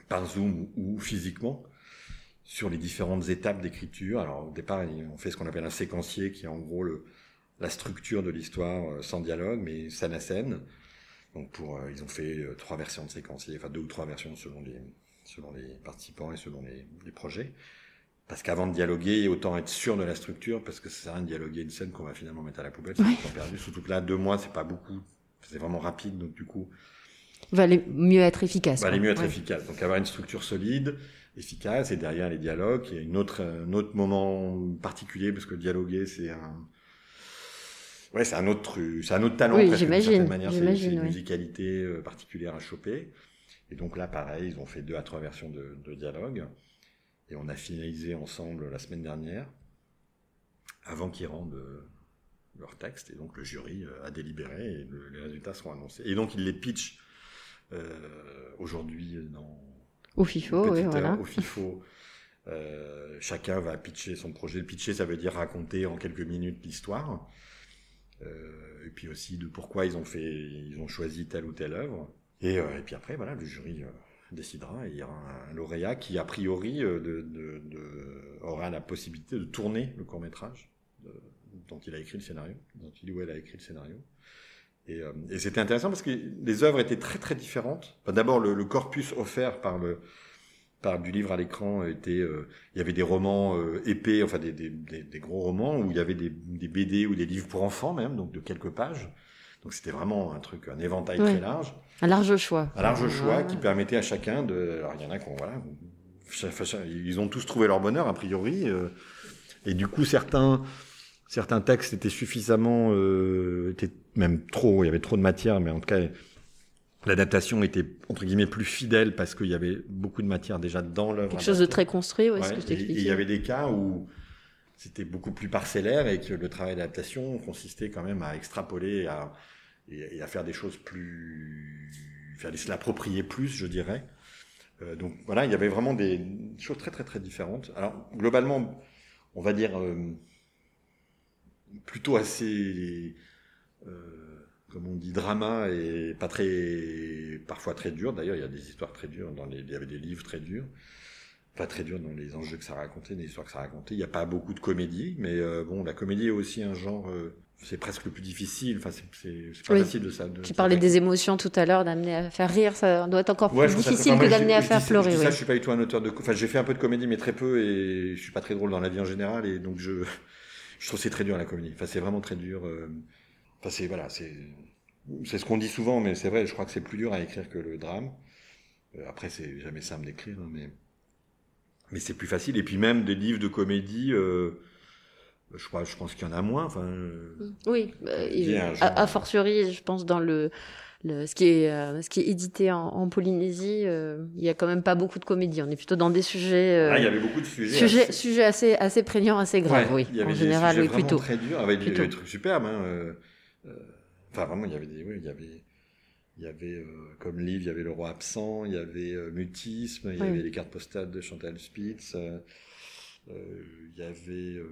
par Zoom ou, physiquement sur les différentes étapes d'écriture. Alors au départ, on fait ce qu'on appelle un séquencier, qui est en gros la structure de l'histoire euh, sans dialogue, mais scène à scène. Donc pour, euh, ils ont fait trois versions de séquencier, enfin deux ou trois versions selon les, selon les participants et selon les, les projets. Parce qu'avant de dialoguer, autant être sûr de la structure, parce que ça sert à rien de dialoguer une scène qu'on va finalement mettre à la poubelle, c'est temps perdu. Surtout que là, deux mois, c'est pas beaucoup, c'est vraiment rapide, donc du coup, Va aller mieux être efficace. va aller quoi. mieux être Ouais. efficace. Donc avoir une structure solide, efficace, et derrière les dialogues, il y a une autre, un autre moment particulier, parce que dialoguer, c'est un, ouais, c'est un autre, c'est un autre talent. Oui, d'une j'imagine, certaine manière, c'est- une ouais. musicalité euh, particulière à choper. Et donc là, pareil, ils ont fait deux à trois versions de, de dialogue. Et on a finalisé ensemble la semaine dernière, avant qu'ils rendent euh, leur texte. Et donc le jury euh, a délibéré et le- les résultats seront annoncés. Et donc ils les pitchent euh, aujourd'hui dans Au FIFO, oui, voilà. heure au FIFO. Euh, chacun va pitcher son projet. Pitcher, ça veut dire raconter en quelques minutes l'histoire. Euh, et puis aussi de pourquoi ils ont fait, ils ont choisi telle ou telle œuvre. Et, euh, et puis après, voilà, le jury euh, décidera. Il y aura un lauréat qui, a priori, euh, de, de, de- aura la possibilité de tourner le court métrage dont il a écrit le scénario, dont il ou elle a écrit le scénario. Et, euh, et c'était intéressant parce que les œuvres étaient très très différentes. D'abord, le, le corpus offert par le par du livre à l'écran était, euh, il y avait des romans euh, épais, enfin des, des, des, des gros romans où il y avait des, des BD ou des livres pour enfants même, donc de quelques pages. Donc c'était vraiment un truc, un éventail Ouais. très large, Un large choix. un large choix Ouais. qui permettait à chacun de. Alors il y en a qui ont voilà, ils ont tous trouvé leur bonheur a priori, euh, et du coup certains certains textes étaient suffisamment, euh, étaient même trop, il y avait trop de matière, mais en tout cas l'adaptation était entre guillemets plus fidèle parce qu'il y avait beaucoup de matière déjà dans l'œuvre. Quelque chose de très construit, ouais, Ouais, ce que je et il t'expliquais. y avait des cas où c'était beaucoup plus parcellaire et que le travail d'adaptation consistait quand même à extrapoler à, et, à faire des choses plus, faire se l'approprier plus, je dirais. Euh, donc voilà, il y avait vraiment des choses très très très différentes. Alors globalement, on va dire euh, plutôt assez, euh, comme on dit, drama et pas très, parfois très dur. D'ailleurs, il y a des histoires très dures dans les, il y avait des livres très durs pas très dur dans les enjeux que ça racontait, les histoires que ça racontait. Il n'y a pas beaucoup de comédie, mais euh, bon, la comédie est aussi un genre, euh, c'est presque le plus difficile. Enfin, c'est pas Oui. facile de ça. De, Tu parlais des émotions tout à l'heure, d'amener à faire rire, ça doit être encore Ouais, plus difficile que d'amener à faire pleurer. Je ça, je suis pas du tout un auteur de. Enfin, j'ai fait un peu de comédie, mais très peu, et je suis pas très drôle dans la vie en général, et donc je, je trouve que c'est très dur la comédie. Enfin, c'est vraiment très dur. euh, Enfin, c'est voilà, c'est c'est ce qu'on dit souvent, mais c'est vrai. Je crois que c'est plus dur à écrire que le drame. Après, c'est jamais simple d'écrire, hein, mais mais c'est plus facile. Et puis même des livres de comédie, euh, je crois, je pense qu'il y en a moins. Enfin, euh, Oui, euh, a fortiori, je pense dans le, le ce qui est euh, ce qui est édité en, en Polynésie, il y a quand même pas beaucoup de comédie. On est plutôt dans des sujets là, il y avait beaucoup de sujets. sujets assez- sujets assez assez prégnants, assez graves. Ouais, oui, il y avait en des général, sujets oui, plutôt. très durs, avec des, Plutôt. des trucs superbes. Hein, enfin, vraiment, il y avait des, oui, il y avait, il y avait euh, comme livre, il y avait le roi absent, il y avait euh, mutisme, il y Oui. avait les cartes postales de Chantal Spitz, euh, euh, il y avait euh,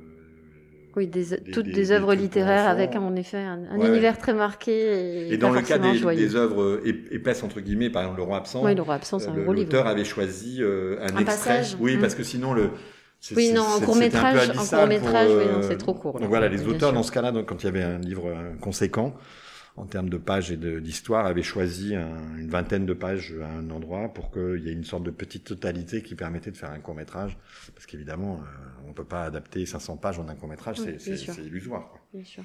Oui, des, des- toutes des- des, œuvres littéraires avec en effet un, un Ouais, univers très marqué et, Et dans le cas des, œuvres euh, ép- épaisses entre guillemets, par exemple le roi absent, Oui, le roi absent, c'est euh, un le- gros livre. l'auteur avait choisi euh, un, Un extrait. passage. Oui, Mm. parce que sinon le c'est- Oui, non, en c'est- court c'était un peu métrage, en abyssal court métrage, pour, oui, non, euh, c'est trop court. Donc voilà, les auteurs dans ce cas-là, donc, quand il y avait un livre euh, conséquent en termes de pages et d'histoire, avaient choisi un- une vingtaine de pages à un endroit pour qu'il y ait une sorte de petite totalité qui permettait de faire un court métrage. Parce qu'évidemment, euh, on peut pas adapter 500 pages en un court métrage, Oui, c'est- illusoire. quoi. Bien sûr.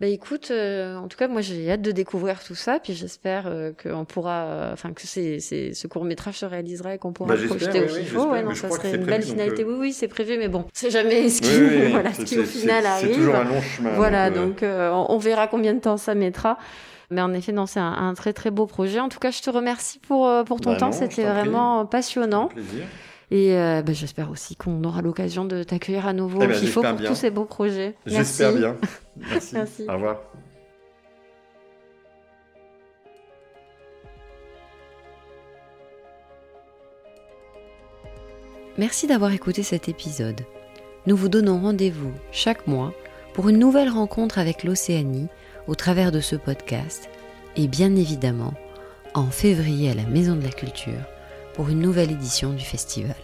Bah écoute, euh, en tout cas, moi j'ai hâte de découvrir tout ça, puis j'espère euh, qu'on pourra, euh, enfin que c'est, c'est, ce court métrage se réalisera et qu'on pourra Bah, le projeter oui, au oui, Ouais, non, ça serait une belle finalité. Oui, oui, c'est prévu, mais bon, c'est jamais ce qui, Oui, [laughs] voilà, ce qui au final arrive. C'est toujours un long chemin. Voilà, donc, on, on verra combien de temps ça mettra. Mais en effet, non, c'est un, un très très beau projet. En tout cas, je te remercie pour pour ton Bah temps. C'était vraiment passionnant. un plaisir. Et euh, bah, j'espère aussi qu'on aura l'occasion de t'accueillir à nouveau Eh au ben, FIFO j'espère pour bien. tous ces beaux projets. J'espère bien. [laughs] Merci. Merci. Au revoir. Merci d'avoir écouté cet épisode. Nous vous donnons rendez-vous chaque mois pour une nouvelle rencontre avec l'Océanie au travers de ce podcast et bien évidemment en février à la Maison de la Culture pour une nouvelle édition du festival.